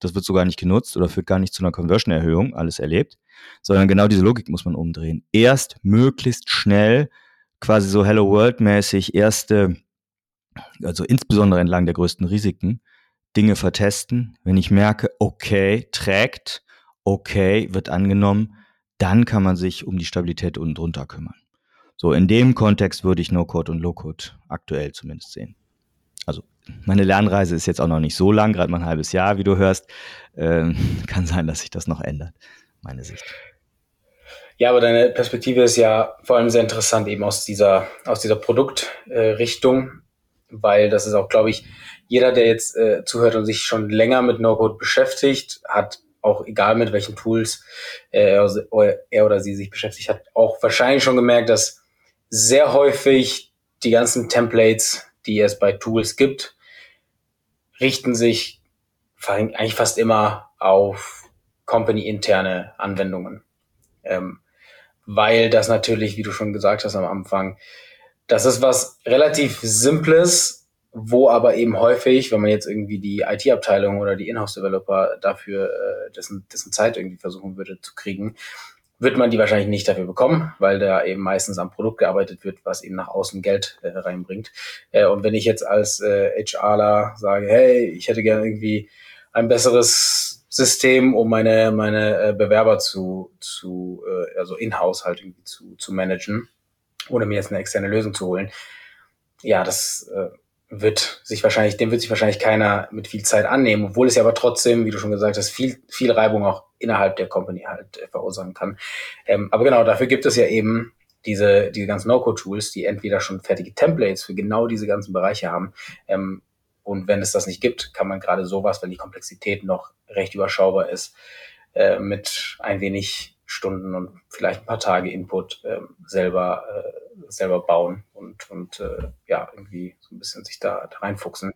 das wird sogar nicht genutzt oder führt gar nicht zu einer Conversion-Erhöhung, alles erlebt, sondern genau diese Logik muss man umdrehen. Erst möglichst schnell, quasi so Hello World-mäßig, erste, also insbesondere entlang der größten Risiken, Dinge vertesten. Wenn ich merke, okay, trägt, okay, wird angenommen, dann kann man sich um die Stabilität unten drunter kümmern. So, in dem Kontext würde ich No-Code und Low-Code aktuell zumindest sehen. Also, meine Lernreise ist jetzt auch noch nicht so lang, gerade mal ein halbes Jahr, wie du hörst. Ähm, kann sein, dass sich das noch ändert, meine Sicht. Ja, aber deine Perspektive ist ja vor allem sehr interessant eben aus dieser, aus dieser Produktrichtung, äh, weil das ist auch, glaube ich, jeder, der jetzt äh, zuhört und sich schon länger mit No-Code beschäftigt, hat auch egal mit welchen Tools äh, er oder sie sich beschäftigt hat, auch wahrscheinlich schon gemerkt, dass sehr häufig die ganzen Templates, die es bei Tools gibt, richten sich eigentlich fast immer auf company-interne Anwendungen. Ähm, weil das natürlich, wie du schon gesagt hast am Anfang, das ist was relativ Simples, wo aber eben häufig, wenn man jetzt irgendwie die IT-Abteilung oder die Inhouse-Developer dafür äh, dessen, dessen Zeit irgendwie versuchen würde zu kriegen, wird man die wahrscheinlich nicht dafür bekommen, weil da eben meistens am Produkt gearbeitet wird, was eben nach außen Geld äh, reinbringt. Äh, und wenn ich jetzt als äh, HRler sage, hey, ich hätte gerne irgendwie ein besseres System, um meine, meine äh, Bewerber zu, zu äh, also in-house halt irgendwie zu, zu managen, ohne mir jetzt eine externe Lösung zu holen. Ja, das äh, wird sich wahrscheinlich, dem wird sich wahrscheinlich keiner mit viel Zeit annehmen, obwohl es ja aber trotzdem, wie du schon gesagt hast, viel, viel Reibung auch innerhalb der Company halt äh, verursachen kann. Ähm, aber genau, dafür gibt es ja eben diese, diese ganzen No-Code-Tools, die entweder schon fertige Templates für genau diese ganzen Bereiche haben. Ähm, und wenn es das nicht gibt, kann man gerade sowas, wenn die Komplexität noch recht überschaubar ist, äh, mit ein wenig Stunden und vielleicht ein paar Tage Input äh, selber, äh, selber bauen und, und äh, ja, irgendwie so ein bisschen sich da, da reinfuchsen.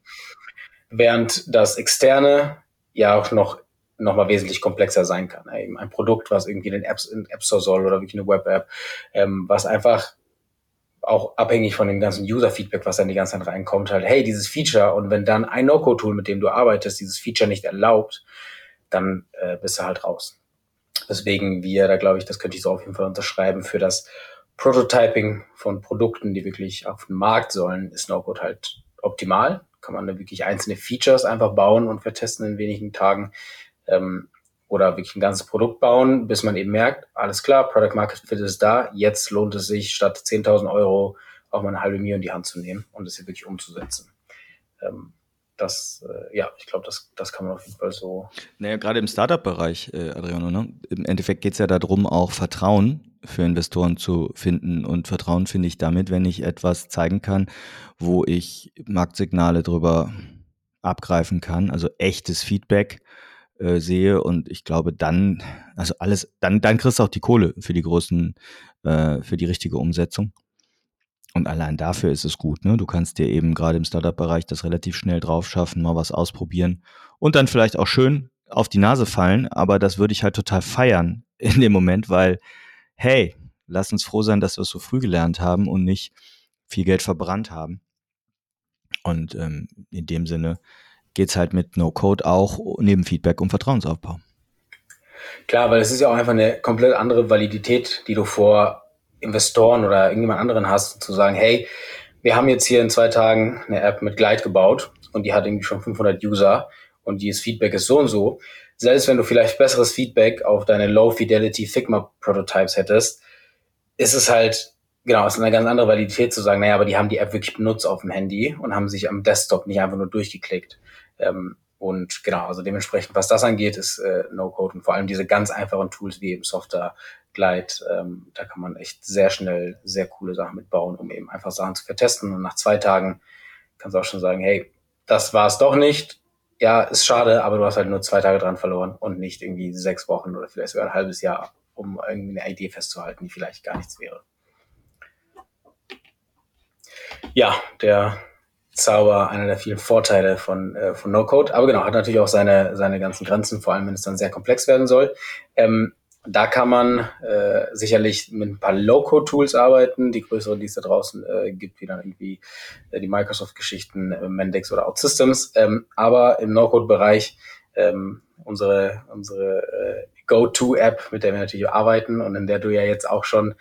Während das Externe ja auch noch noch mal wesentlich komplexer sein kann. Eben ein Produkt, was irgendwie in den Apps in App Store soll oder wirklich eine Web-App, ähm, was einfach auch abhängig von dem ganzen User-Feedback, was dann die ganze Zeit reinkommt, halt, hey, dieses Feature und wenn dann ein No-Code-Tool, mit dem du arbeitest, dieses Feature nicht erlaubt, dann äh, bist du halt raus. Deswegen wir, da glaube ich, das könnte ich so auf jeden Fall unterschreiben, für das Prototyping von Produkten, die wirklich auf den Markt sollen, ist No-Code halt optimal. Kann man da wirklich einzelne Features einfach bauen und vertesten in wenigen Tagen. Ähm, oder wirklich ein ganzes Produkt bauen, bis man eben merkt, alles klar, Product Market Fit ist da, jetzt lohnt es sich, statt 10.000 Euro auch mal eine halbe Million in die Hand zu nehmen und es hier wirklich umzusetzen. Ähm, das, äh, ja, ich glaube, das, das kann man auf jeden Fall so. Naja, gerade im Startup-Bereich, äh, Adriano, ne? im Endeffekt geht es ja darum, auch Vertrauen für Investoren zu finden. Und Vertrauen finde ich damit, wenn ich etwas zeigen kann, wo ich Marktsignale drüber abgreifen kann, also echtes Feedback äh, sehe und ich glaube dann, also alles, dann, dann kriegst du auch die Kohle für die großen, äh, für die richtige Umsetzung. Und allein dafür ist es gut. Ne? Du kannst dir eben gerade im Startup-Bereich das relativ schnell drauf schaffen, mal was ausprobieren und dann vielleicht auch schön auf die Nase fallen. Aber das würde ich halt total feiern in dem Moment, weil, hey, lass uns froh sein, dass wir es so früh gelernt haben und nicht viel Geld verbrannt haben. Und ähm, in dem Sinne geht es halt mit No-Code auch neben Feedback um Vertrauensaufbau. Klar, weil es ist ja auch einfach eine komplett andere Validität, die du vor Investoren oder irgendjemand anderen hast, zu sagen, hey, wir haben jetzt hier in zwei Tagen eine App mit Glide gebaut und die hat irgendwie schon 500 User und dieses Feedback ist so und so. Selbst wenn du vielleicht besseres Feedback auf deine Low-Fidelity Figma-Prototypes hättest, ist es halt, genau, ist eine ganz andere Validität zu sagen, naja, aber die haben die App wirklich benutzt auf dem Handy und haben sich am Desktop nicht einfach nur durchgeklickt. Ähm, und genau, also dementsprechend, was das angeht, ist äh, No-Code und vor allem diese ganz einfachen Tools wie eben Software, Glide, ähm, da kann man echt sehr schnell sehr coole Sachen mitbauen, um eben einfach Sachen zu vertesten. Und nach zwei Tagen kannst du auch schon sagen, hey, das war es doch nicht. Ja, ist schade, aber du hast halt nur zwei Tage dran verloren und nicht irgendwie sechs Wochen oder vielleicht sogar ein halbes Jahr, um irgendwie eine Idee festzuhalten, die vielleicht gar nichts wäre. Ja, der Zauber einer der vielen Vorteile von, äh, von No-Code. Aber genau, hat natürlich auch seine, seine ganzen Grenzen, vor allem wenn es dann sehr komplex werden soll. Ähm, da kann man äh, sicherlich mit ein paar Low-Code-Tools arbeiten, die größeren, die es da draußen äh, gibt, wie dann irgendwie äh, die Microsoft-Geschichten, äh, Mendex oder OutSystems. Ähm, aber im No-Code-Bereich ähm, unsere, unsere äh, Go-To-App, mit der wir natürlich arbeiten und in der du ja jetzt auch schon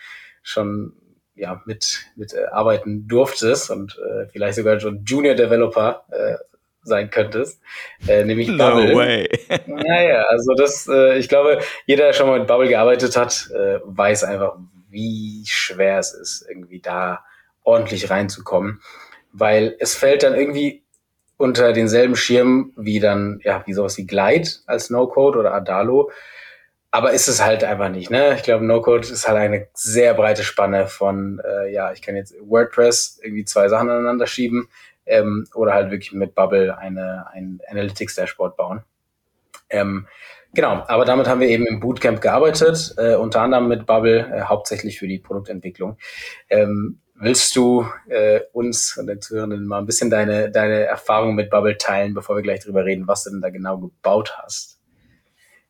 schon ja, mit, mit äh, arbeiten durftest und äh, vielleicht sogar schon Junior Developer äh, sein könntest, äh, nämlich no Bubble. Way. naja, also das, äh, ich glaube, jeder, der schon mal mit Bubble gearbeitet hat, äh, weiß einfach, wie schwer es ist, irgendwie da ordentlich reinzukommen, weil es fällt dann irgendwie unter denselben Schirm wie dann, ja, wie sowas wie Glide als No-Code oder Adalo, aber ist es halt einfach nicht. Ne? Ich glaube, No-Code ist halt eine sehr breite Spanne von, äh, ja, ich kann jetzt WordPress irgendwie zwei Sachen aneinander schieben ähm, oder halt wirklich mit Bubble eine, ein Analytics-Dashboard bauen. Ähm, genau, aber damit haben wir eben im Bootcamp gearbeitet, äh, unter anderem mit Bubble, äh, hauptsächlich für die Produktentwicklung. Ähm, willst du äh, uns und den Zuhörenden mal ein bisschen deine, deine Erfahrungen mit Bubble teilen, bevor wir gleich drüber reden, was du denn da genau gebaut hast?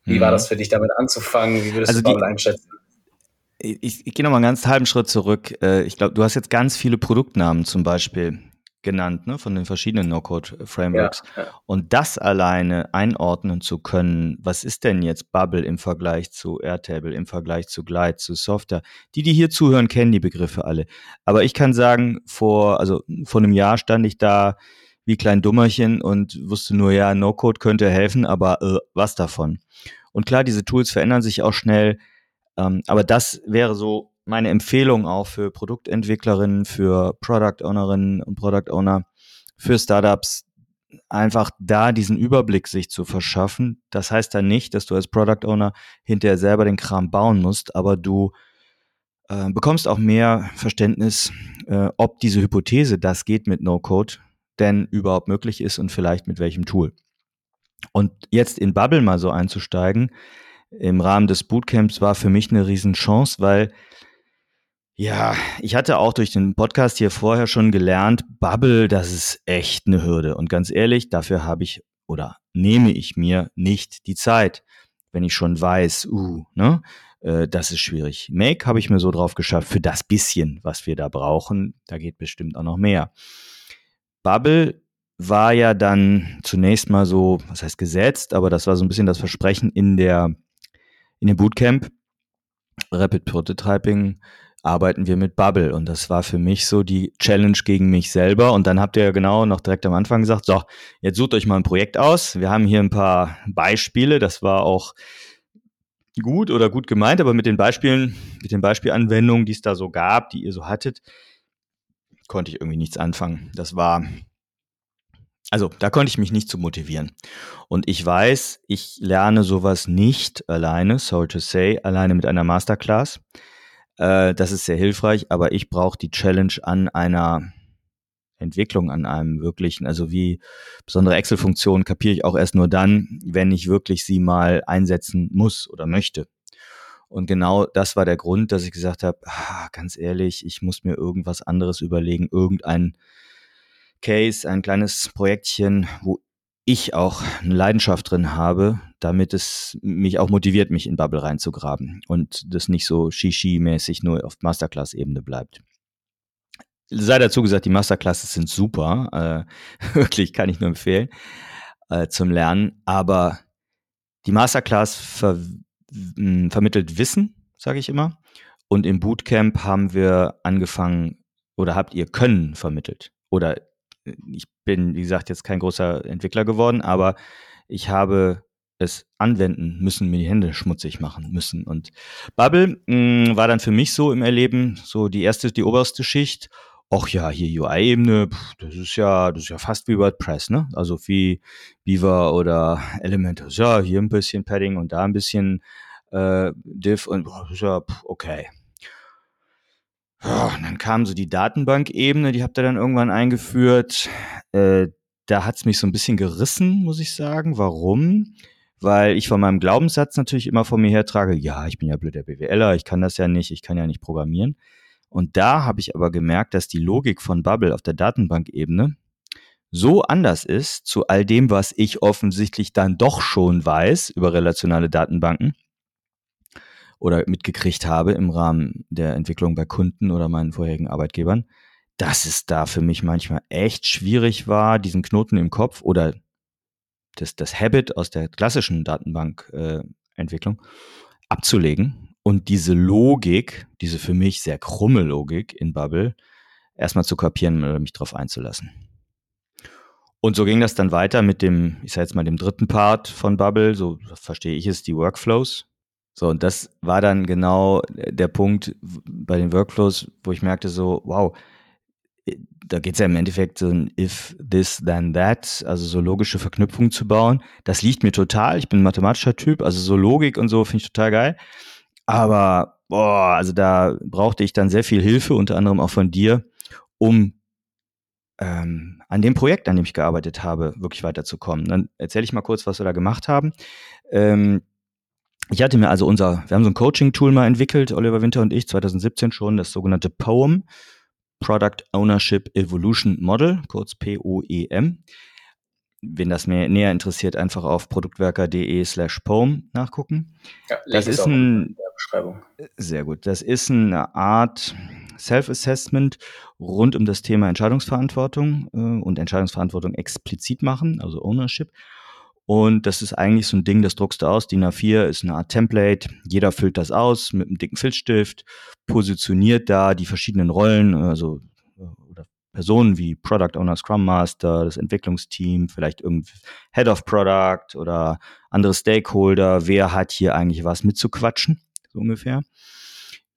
Wie mhm. war das für dich, damit anzufangen? Wie würdest also du damit einschätzen? Ich, ich gehe noch mal einen ganz halben Schritt zurück. Äh, ich glaube, du hast jetzt ganz viele Produktnamen zum Beispiel genannt, ne, von den verschiedenen No-Code-Frameworks. Ja, ja. Und das alleine einordnen zu können, was ist denn jetzt Bubble im Vergleich zu Airtable, im Vergleich zu Glide, zu Software? Die, die hier zuhören, kennen die Begriffe alle. Aber ich kann sagen, vor, also vor einem Jahr stand ich da wie klein Dummerchen und wusste nur, ja, No-Code könnte helfen, aber äh, was davon? Und klar, diese Tools verändern sich auch schnell, ähm, aber das wäre so meine Empfehlung auch für Produktentwicklerinnen, für Product Ownerinnen und Product Owner, für Startups, einfach da diesen Überblick sich zu verschaffen. Das heißt dann nicht, dass du als Product Owner hinterher selber den Kram bauen musst, aber du äh, bekommst auch mehr Verständnis, äh, ob diese Hypothese, das geht mit No-Code, denn überhaupt möglich ist und vielleicht mit welchem Tool. Und jetzt in Bubble mal so einzusteigen, im Rahmen des Bootcamps war für mich eine Riesenchance, weil ja, ich hatte auch durch den Podcast hier vorher schon gelernt, Bubble, das ist echt eine Hürde. Und ganz ehrlich, dafür habe ich oder nehme ich mir nicht die Zeit, wenn ich schon weiß, uh, ne, Äh, das ist schwierig. Make habe ich mir so drauf geschafft, für das bisschen, was wir da brauchen. Da geht bestimmt auch noch mehr. Bubble war ja dann zunächst mal so, was heißt gesetzt, aber das war so ein bisschen das Versprechen in der, in dem Bootcamp. Rapid Prototyping arbeiten wir mit Bubble und das war für mich so die Challenge gegen mich selber und dann habt ihr ja genau noch direkt am Anfang gesagt, so, jetzt sucht euch mal ein Projekt aus. Wir haben hier ein paar Beispiele, das war auch gut oder gut gemeint, aber mit den Beispielen, mit den Beispielanwendungen, die es da so gab, die ihr so hattet, konnte ich irgendwie nichts anfangen. Das war, also da konnte ich mich nicht zu motivieren. Und ich weiß, ich lerne sowas nicht alleine, so to say, alleine mit einer Masterclass. Äh, das ist sehr hilfreich, aber ich brauche die Challenge an einer Entwicklung, an einem wirklichen, also wie besondere Excel-Funktionen kapiere ich auch erst nur dann, wenn ich wirklich sie mal einsetzen muss oder möchte. Und genau das war der Grund, dass ich gesagt habe, ah, ganz ehrlich, ich muss mir irgendwas anderes überlegen, irgendein Case, ein kleines Projektchen, wo ich auch eine Leidenschaft drin habe, damit es mich auch motiviert, mich in Bubble reinzugraben und das nicht so Shishi-mäßig nur auf Masterclass-Ebene bleibt sei dazu gesagt, die Masterclasses sind super. Äh, wirklich kann ich nur empfehlen äh, zum Lernen. Aber die Masterclass ver vermittelt Wissen, sage ich immer. Und im Bootcamp haben wir angefangen oder habt ihr Können vermittelt. Oder ich bin, wie gesagt, jetzt kein großer Entwickler geworden, aber ich habe es anwenden müssen, mir die Hände schmutzig machen müssen. Und Bubble mh, war dann für mich so im Erleben so die erste, die oberste Schicht ach ja, hier UI-Ebene, das ist ja, das ist ja fast wie WordPress, ne? Also wie Beaver oder Elementor. Ja, hier ein bisschen Padding und da ein bisschen äh, Div und boah, das ist ja okay. Und dann kam so die Datenbank-Ebene, die habt ihr dann irgendwann eingeführt. Äh, da hat's mich so ein bisschen gerissen, muss ich sagen. Warum? Weil ich von meinem Glaubenssatz natürlich immer vor mir hertrage, ja, ich bin ja blöder BWLer, ich kann das ja nicht, ich kann ja nicht programmieren. Und da habe ich aber gemerkt, dass die Logik von Bubble auf der Datenbankebene so anders ist zu all dem, was ich offensichtlich dann doch schon weiß über relationale Datenbanken oder mitgekriegt habe im Rahmen der Entwicklung bei Kunden oder meinen vorherigen Arbeitgebern, dass es da für mich manchmal echt schwierig war, diesen Knoten im Kopf oder das, das Habit aus der klassischen Datenbankentwicklung äh, abzulegen und diese Logik, diese für mich sehr krumme Logik in Bubble, erstmal zu kapieren oder mich darauf einzulassen. Und so ging das dann weiter mit dem, ich sage jetzt mal dem dritten Part von Bubble, so verstehe ich es, die Workflows. So, und das war dann genau der Punkt bei den Workflows, wo ich merkte so, wow, da geht es ja im Endeffekt so ein if this then that, also so logische Verknüpfungen zu bauen. Das liegt mir total. Ich bin ein mathematischer Typ, also so Logik und so finde ich total geil. Aber, boah, also da brauchte ich dann sehr viel Hilfe, unter anderem auch von dir, um ähm, an dem Projekt, an dem ich gearbeitet habe, wirklich weiterzukommen. Dann erzähle ich mal kurz, was wir da gemacht haben. Ähm, ich hatte mir also unser, wir haben so ein Coaching-Tool mal entwickelt, Oliver Winter und ich, 2017 schon, das sogenannte POEM, Product Ownership Evolution Model, kurz POEM wen das mehr, näher interessiert, einfach auf produktwerker.de slash poem nachgucken. Ja, das ist ein, Beschreibung. Sehr gut. Das ist eine Art Self-Assessment rund um das Thema Entscheidungsverantwortung äh, und Entscheidungsverantwortung explizit machen, also Ownership. Und das ist eigentlich so ein Ding, das druckst du aus. DIN A4 ist eine Art Template. Jeder füllt das aus mit einem dicken Filzstift, positioniert da die verschiedenen Rollen, also oder Personen wie Product Owner, Scrum Master, das Entwicklungsteam, vielleicht irgendwie Head of Product oder andere Stakeholder, wer hat hier eigentlich was mitzuquatschen, so ungefähr.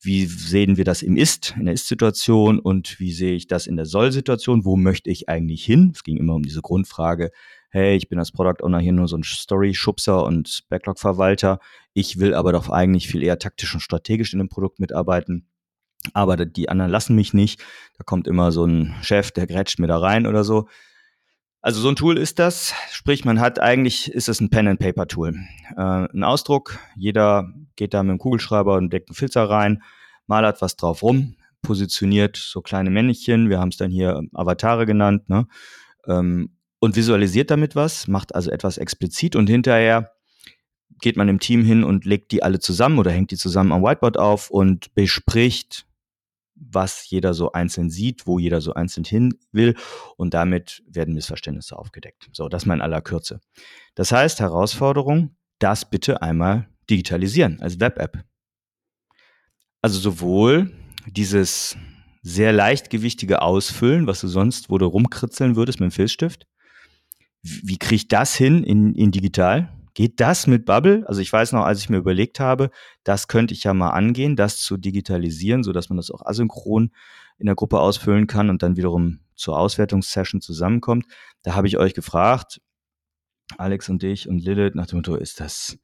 Wie sehen wir das im Ist, in der Ist-Situation und wie sehe ich das in der Soll-Situation? Wo möchte ich eigentlich hin? Es ging immer um diese Grundfrage, hey, ich bin als Product Owner hier nur so ein Story-Schubser und Backlog-Verwalter. Ich will aber doch eigentlich viel eher taktisch und strategisch in dem Produkt mitarbeiten aber die anderen lassen mich nicht. Da kommt immer so ein Chef, der grätscht mir da rein oder so. Also so ein Tool ist das. Sprich, man hat eigentlich, ist es ein Pen-and-Paper-Tool. Äh, ein Ausdruck, jeder geht da mit dem Kugelschreiber und deckt einen Filter rein, malert was drauf rum, positioniert so kleine Männchen, wir haben es dann hier Avatare genannt, ne? Ähm, und visualisiert damit was, macht also etwas explizit und hinterher geht man im Team hin und legt die alle zusammen oder hängt die zusammen am Whiteboard auf und bespricht, was jeder so einzeln sieht, wo jeder so einzeln hin will und damit werden Missverständnisse aufgedeckt. So, das mal in aller Kürze. Das heißt, Herausforderung, das bitte einmal digitalisieren als Web-App. Also sowohl dieses sehr leichtgewichtige Ausfüllen, was du sonst, wo du rumkritzeln würdest mit dem Filzstift. Wie kriege ich das hin in, in digital? Geht das mit Bubble? Also ich weiß noch, als ich mir überlegt habe, das könnte ich ja mal angehen, das zu digitalisieren, so dass man das auch asynchron in der Gruppe ausfüllen kann und dann wiederum zur Auswertungssession zusammenkommt. Da habe ich euch gefragt, Alex und ich und Lilith, nach dem Motto, ist das,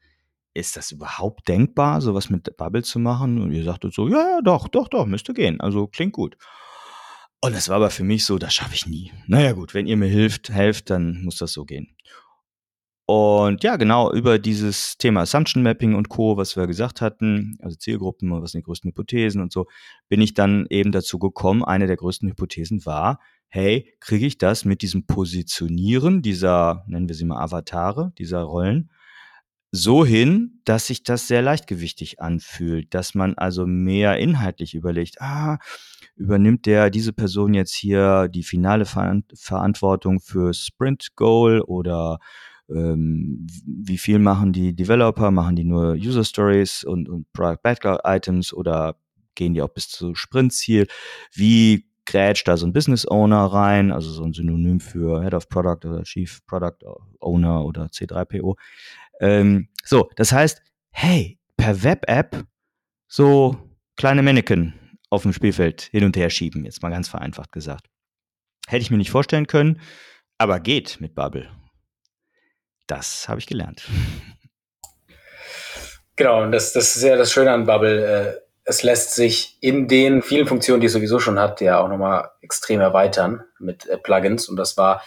ist das überhaupt denkbar, sowas mit Bubble zu machen? Und ihr sagtet so, ja, ja, doch, doch, doch, müsste gehen. Also klingt gut. Und das war aber für mich so, das schaffe ich nie. Naja gut, wenn ihr mir hilft, helft, dann muss das so gehen. Und ja, genau, über dieses Thema Assumption Mapping und Co., was wir gesagt hatten, also Zielgruppen, was sind die größten Hypothesen und so, bin ich dann eben dazu gekommen, eine der größten Hypothesen war, hey, kriege ich das mit diesem Positionieren dieser, nennen wir sie mal Avatare, dieser Rollen, so hin, dass sich das sehr leichtgewichtig anfühlt, dass man also mehr inhaltlich überlegt, ah, übernimmt der diese Person jetzt hier die finale Verantwortung für Sprint Goal oder ähm, wie viel machen die Developer? Machen die nur User Stories und, und Product Backlog Items oder gehen die auch bis zu Sprintziel? Wie grätscht da so ein Business Owner rein, also so ein Synonym für Head of Product oder Chief Product Owner oder C3PO. Ähm, so, das heißt, hey, per Web-App so kleine Mannequin auf dem Spielfeld hin und her schieben, jetzt mal ganz vereinfacht gesagt. Hätte ich mir nicht vorstellen können, aber geht mit Bubble. Das habe ich gelernt. Genau, und das, das ist ja das Schöne an Bubble. Äh, es lässt sich in den vielen Funktionen, die es sowieso schon hat, ja auch nochmal extrem erweitern mit äh, Plugins. Und das war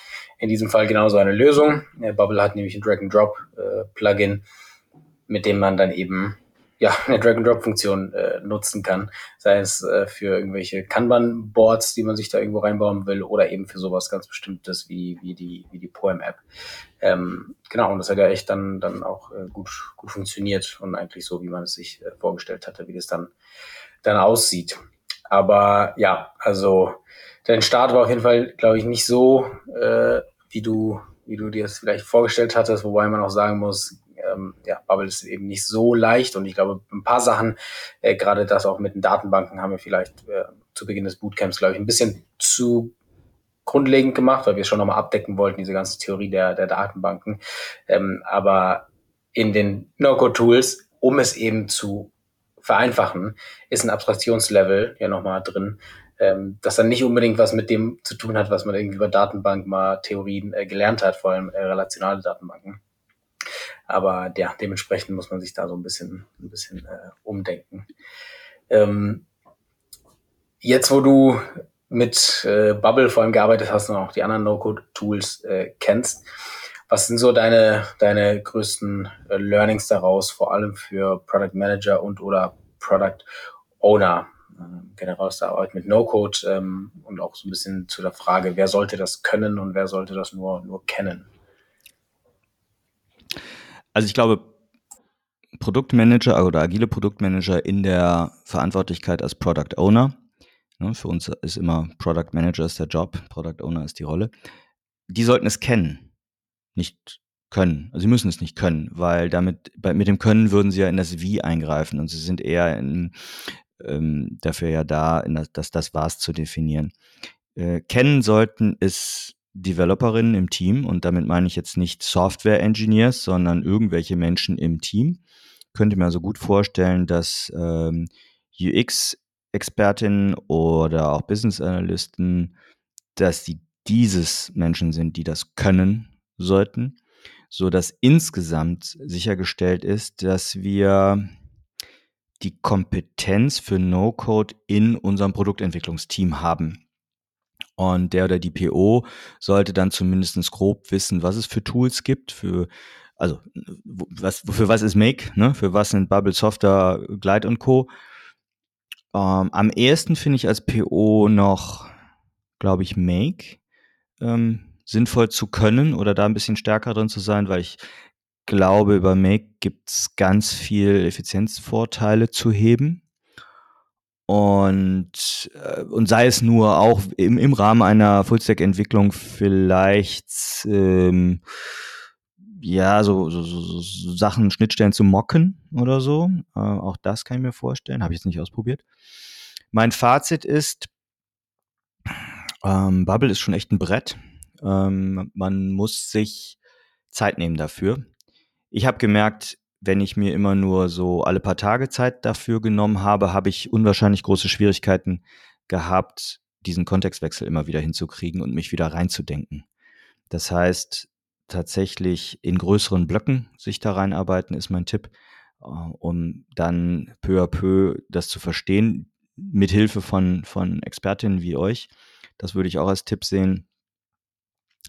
in diesem Fall genauso eine Lösung. Bubble hat nämlich ein Drag-and-Drop-Plugin, äh, mit dem man dann eben ja, eine Drag-and-Drop-Funktion äh, nutzen kann. Sei es äh, für irgendwelche Kanban-Boards, die man sich da irgendwo reinbauen will, oder eben für sowas ganz Bestimmtes wie, wie die, wie die Poem-App. Ähm, genau, und das hat ja echt dann, dann auch äh, gut, gut funktioniert und eigentlich so, wie man es sich äh, vorgestellt hatte, wie das dann, dann aussieht. Aber ja, also dein Start war auf jeden Fall, glaube ich, nicht so, äh, wie du, wie du dir es vielleicht vorgestellt hattest, wobei man auch sagen muss, ähm, ja, Bubble ist eben nicht so leicht und ich glaube, ein paar Sachen, äh, gerade das auch mit den Datenbanken, haben wir vielleicht äh, zu Beginn des Bootcamps, glaube ich, ein bisschen zu grundlegend gemacht, weil wir schon nochmal abdecken wollten, diese ganze Theorie der, der Datenbanken. Ähm, aber in den No-Code-Tools, um es eben zu vereinfachen, ist ein Abstraktionslevel ja nochmal drin, ähm, das dann nicht unbedingt was mit dem zu tun hat, was man irgendwie über Datenbank mal Theorien äh, gelernt hat, vor allem äh, relationale Datenbanken. Aber ja, dementsprechend muss man sich da so ein bisschen, ein bisschen äh, umdenken. Ähm, jetzt, wo du mit äh, Bubble vor allem gearbeitet hast und auch die anderen No-Code-Tools äh, kennst, was sind so deine, deine größten äh, Learnings daraus, vor allem für Product Manager und oder Product Owner? Äh, generell aus der Arbeit mit No-Code ähm, und auch so ein bisschen zu der Frage, wer sollte das können und wer sollte das nur, nur kennen? Also ich glaube, Produktmanager oder agile Produktmanager in der Verantwortlichkeit als Product Owner. Ne, für uns ist immer Product Manager ist der Job, Product Owner ist die Rolle. Die sollten es kennen, nicht können. Also sie müssen es nicht können, weil damit bei, mit dem Können würden sie ja in das Wie eingreifen und sie sind eher in, ähm, dafür ja da, in das, Was zu definieren. Äh, kennen sollten es Developerinnen im Team und damit meine ich jetzt nicht Software Engineers, sondern irgendwelche Menschen im Team. Könnte mir also gut vorstellen, dass ähm, UX-Expertinnen oder auch Business Analysten, dass die dieses Menschen sind, die das können sollten, so dass insgesamt sichergestellt ist, dass wir die Kompetenz für No-Code in unserem Produktentwicklungsteam haben. Und der oder die PO sollte dann zumindest grob wissen, was es für Tools gibt, für, also was, für was ist Make, ne? für was sind Bubble Software, Glide und Co. Ähm, am ehesten finde ich als PO noch, glaube ich, Make ähm, sinnvoll zu können oder da ein bisschen stärker drin zu sein, weil ich glaube, über Make gibt es ganz viel Effizienzvorteile zu heben. Und, äh, und sei es nur auch im, im Rahmen einer Fullstack-Entwicklung vielleicht ähm, ja, so, so, so, Sachen, Schnittstellen zu mocken oder so. Äh, auch das kann ich mir vorstellen. Habe ich jetzt nicht ausprobiert. Mein Fazit ist, ähm, Bubble ist schon echt ein Brett. Ähm, man muss sich Zeit nehmen dafür. Ich habe gemerkt, wenn ich mir immer nur so alle paar Tage Zeit dafür genommen habe, habe ich unwahrscheinlich große Schwierigkeiten gehabt, diesen Kontextwechsel immer wieder hinzukriegen und mich wieder reinzudenken. Das heißt, tatsächlich in größeren Blöcken sich da reinarbeiten, ist mein Tipp, äh, um dann peu à peu das zu verstehen, mit Hilfe von, von Expertinnen wie euch. Das würde ich auch als Tipp sehen.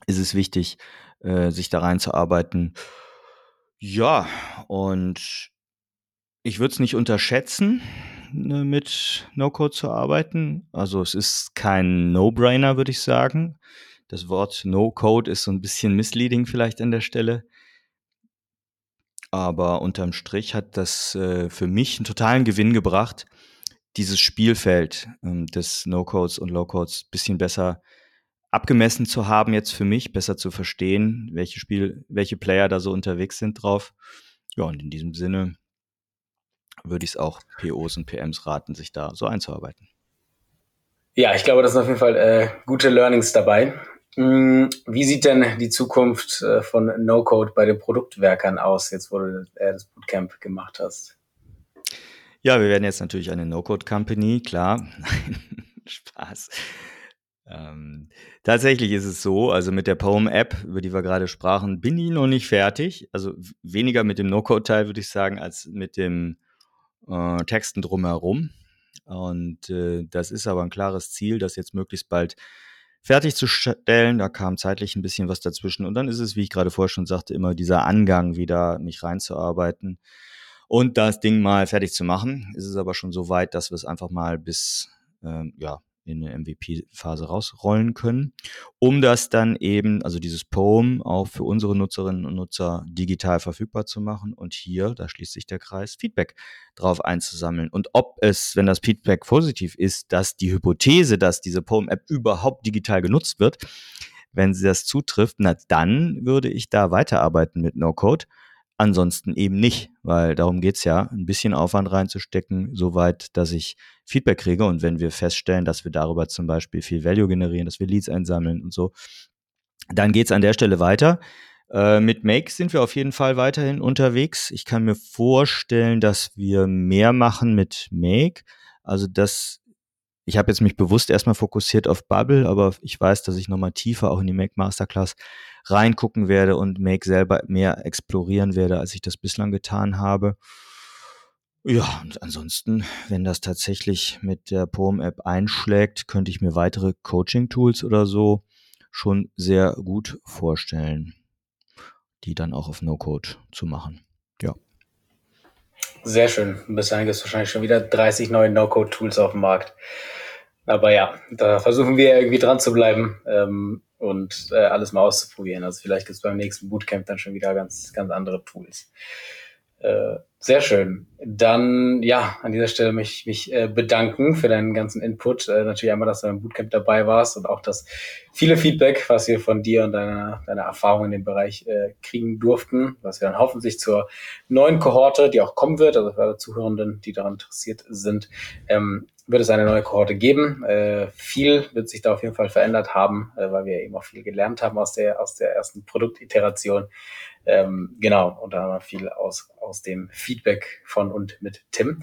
Ist es wichtig, äh, sich da reinzuarbeiten. Ja, und ich würde es nicht unterschätzen, ne, mit No-Code zu arbeiten. Also es ist kein No-Brainer, würde ich sagen. Das Wort No-Code ist so ein bisschen misleading vielleicht an der Stelle. Aber unterm Strich hat das äh, für mich einen totalen Gewinn gebracht, dieses Spielfeld ähm, des No-Codes und Low-Codes bisschen besser abgemessen zu haben jetzt für mich, besser zu verstehen, welche Spiel, welche Player da so unterwegs sind drauf. Ja, und in diesem Sinne würde ich es auch POs und PMs raten, sich da so einzuarbeiten. Ja, ich glaube, das sind auf jeden Fall äh, gute Learnings dabei. Hm, wie sieht denn die Zukunft äh, von No-Code bei den Produktwerkern aus, jetzt wo du äh, das Bootcamp gemacht hast? Ja, wir werden jetzt natürlich eine No-Code-Company, klar. Nein, Spaß. Ähm, tatsächlich ist es so, also mit der Poem-App, über die wir gerade sprachen, bin ich noch nicht fertig. Also weniger mit dem No-Code-Teil, würde ich sagen, als mit dem äh, Texten drumherum. Und äh, das ist aber ein klares Ziel, das jetzt möglichst bald fertigzustellen. Da kam zeitlich ein bisschen was dazwischen. Und dann ist es, wie ich gerade vorher schon sagte, immer dieser Angang, wieder mich reinzuarbeiten und das Ding mal fertig zu machen. Ist es aber schon so weit, dass wir es einfach mal bis ähm, ja, in eine MVP-Phase rausrollen können, um das dann eben, also dieses Poem auch für unsere Nutzerinnen und Nutzer digital verfügbar zu machen und hier, da schließt sich der Kreis, Feedback drauf einzusammeln. Und ob es, wenn das Feedback positiv ist, dass die Hypothese, dass diese Poem-App überhaupt digital genutzt wird, wenn sie das zutrifft, na dann würde ich da weiterarbeiten mit No-Code Ansonsten eben nicht, weil darum geht's ja, ein bisschen Aufwand reinzustecken, soweit, dass ich Feedback kriege. Und wenn wir feststellen, dass wir darüber zum Beispiel viel Value generieren, dass wir Leads einsammeln und so, dann geht's an der Stelle weiter. Äh, mit Make sind wir auf jeden Fall weiterhin unterwegs. Ich kann mir vorstellen, dass wir mehr machen mit Make. Also das ich habe jetzt mich bewusst erstmal fokussiert auf Bubble, aber ich weiß, dass ich nochmal tiefer auch in die Make Masterclass reingucken werde und Make selber mehr explorieren werde, als ich das bislang getan habe. Ja, und ansonsten, wenn das tatsächlich mit der Poem-App einschlägt, könnte ich mir weitere Coaching-Tools oder so schon sehr gut vorstellen, die dann auch auf No-Code zu machen. Ja. Sehr schön. Bis dahin gibt es wahrscheinlich schon wieder 30 neue No-Code-Tools auf dem Markt. Aber ja, da versuchen wir irgendwie dran zu bleiben ähm, und äh, alles mal auszuprobieren. Also vielleicht gibt es beim nächsten Bootcamp dann schon wieder ganz, ganz andere Tools. Äh, sehr schön. Dann, ja, an dieser Stelle möchte ich mich äh, bedanken für deinen ganzen Input. Äh, natürlich einmal, dass du beim Bootcamp dabei warst und auch das viele Feedback, was wir von dir und deiner, deiner Erfahrung in dem Bereich äh, kriegen durften, was wir dann hoffentlich zur neuen Kohorte, die auch kommen wird, also für alle Zuhörenden, die daran interessiert sind, ähm, wird es eine neue Kohorte geben. Äh, viel wird sich da auf jeden Fall verändert haben, äh, weil wir eben auch viel gelernt haben aus der, aus der ersten Produktiteration. Ähm, genau, und da haben wir viel aus, aus dem Feedback von und mit Tim.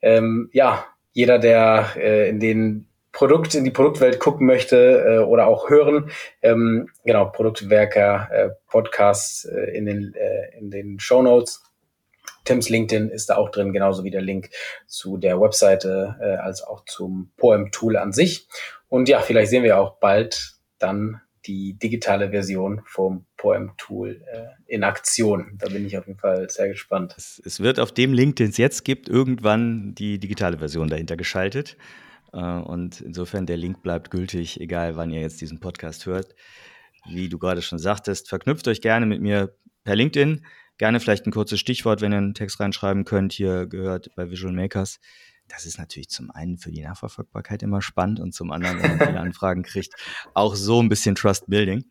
Ähm, ja, jeder, der äh, in den Produkt, in die Produktwelt gucken möchte äh, oder auch hören, ähm, genau, Produktwerker, äh, Podcast äh, in den, äh, in den Show Notes Tims LinkedIn ist da auch drin, genauso wie der Link zu der Webseite äh, als auch zum Poem-Tool an sich. Und ja, vielleicht sehen wir auch bald dann die digitale Version vom Poem-Tool äh, in Aktion. Da bin ich auf jeden Fall sehr gespannt. Es, es wird auf dem Link, den es jetzt gibt, irgendwann die digitale Version dahinter geschaltet. Äh, und insofern der Link bleibt gültig, egal wann ihr jetzt diesen Podcast hört. Wie du gerade schon sagtest, verknüpft euch gerne mit mir per LinkedIn Gerne vielleicht ein kurzes Stichwort, wenn ihr einen Text reinschreiben könnt, hier gehört bei Visual Makers. Das ist natürlich zum einen für die Nachverfolgbarkeit immer spannend und zum anderen, wenn man viele Anfragen kriegt, auch so ein bisschen Trust Building.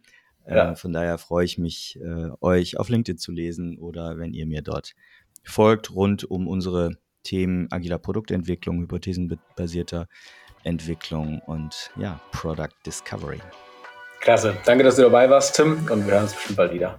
Ja. Äh, von daher freue ich mich, äh, euch auf LinkedIn zu lesen oder wenn ihr mir dort folgt rund um unsere Themen agiler Produktentwicklung, hypothesenbasierter Entwicklung und ja, Product Discovery. Klasse. Danke, dass du dabei warst, Tim, und wir hören uns bestimmt bald wieder.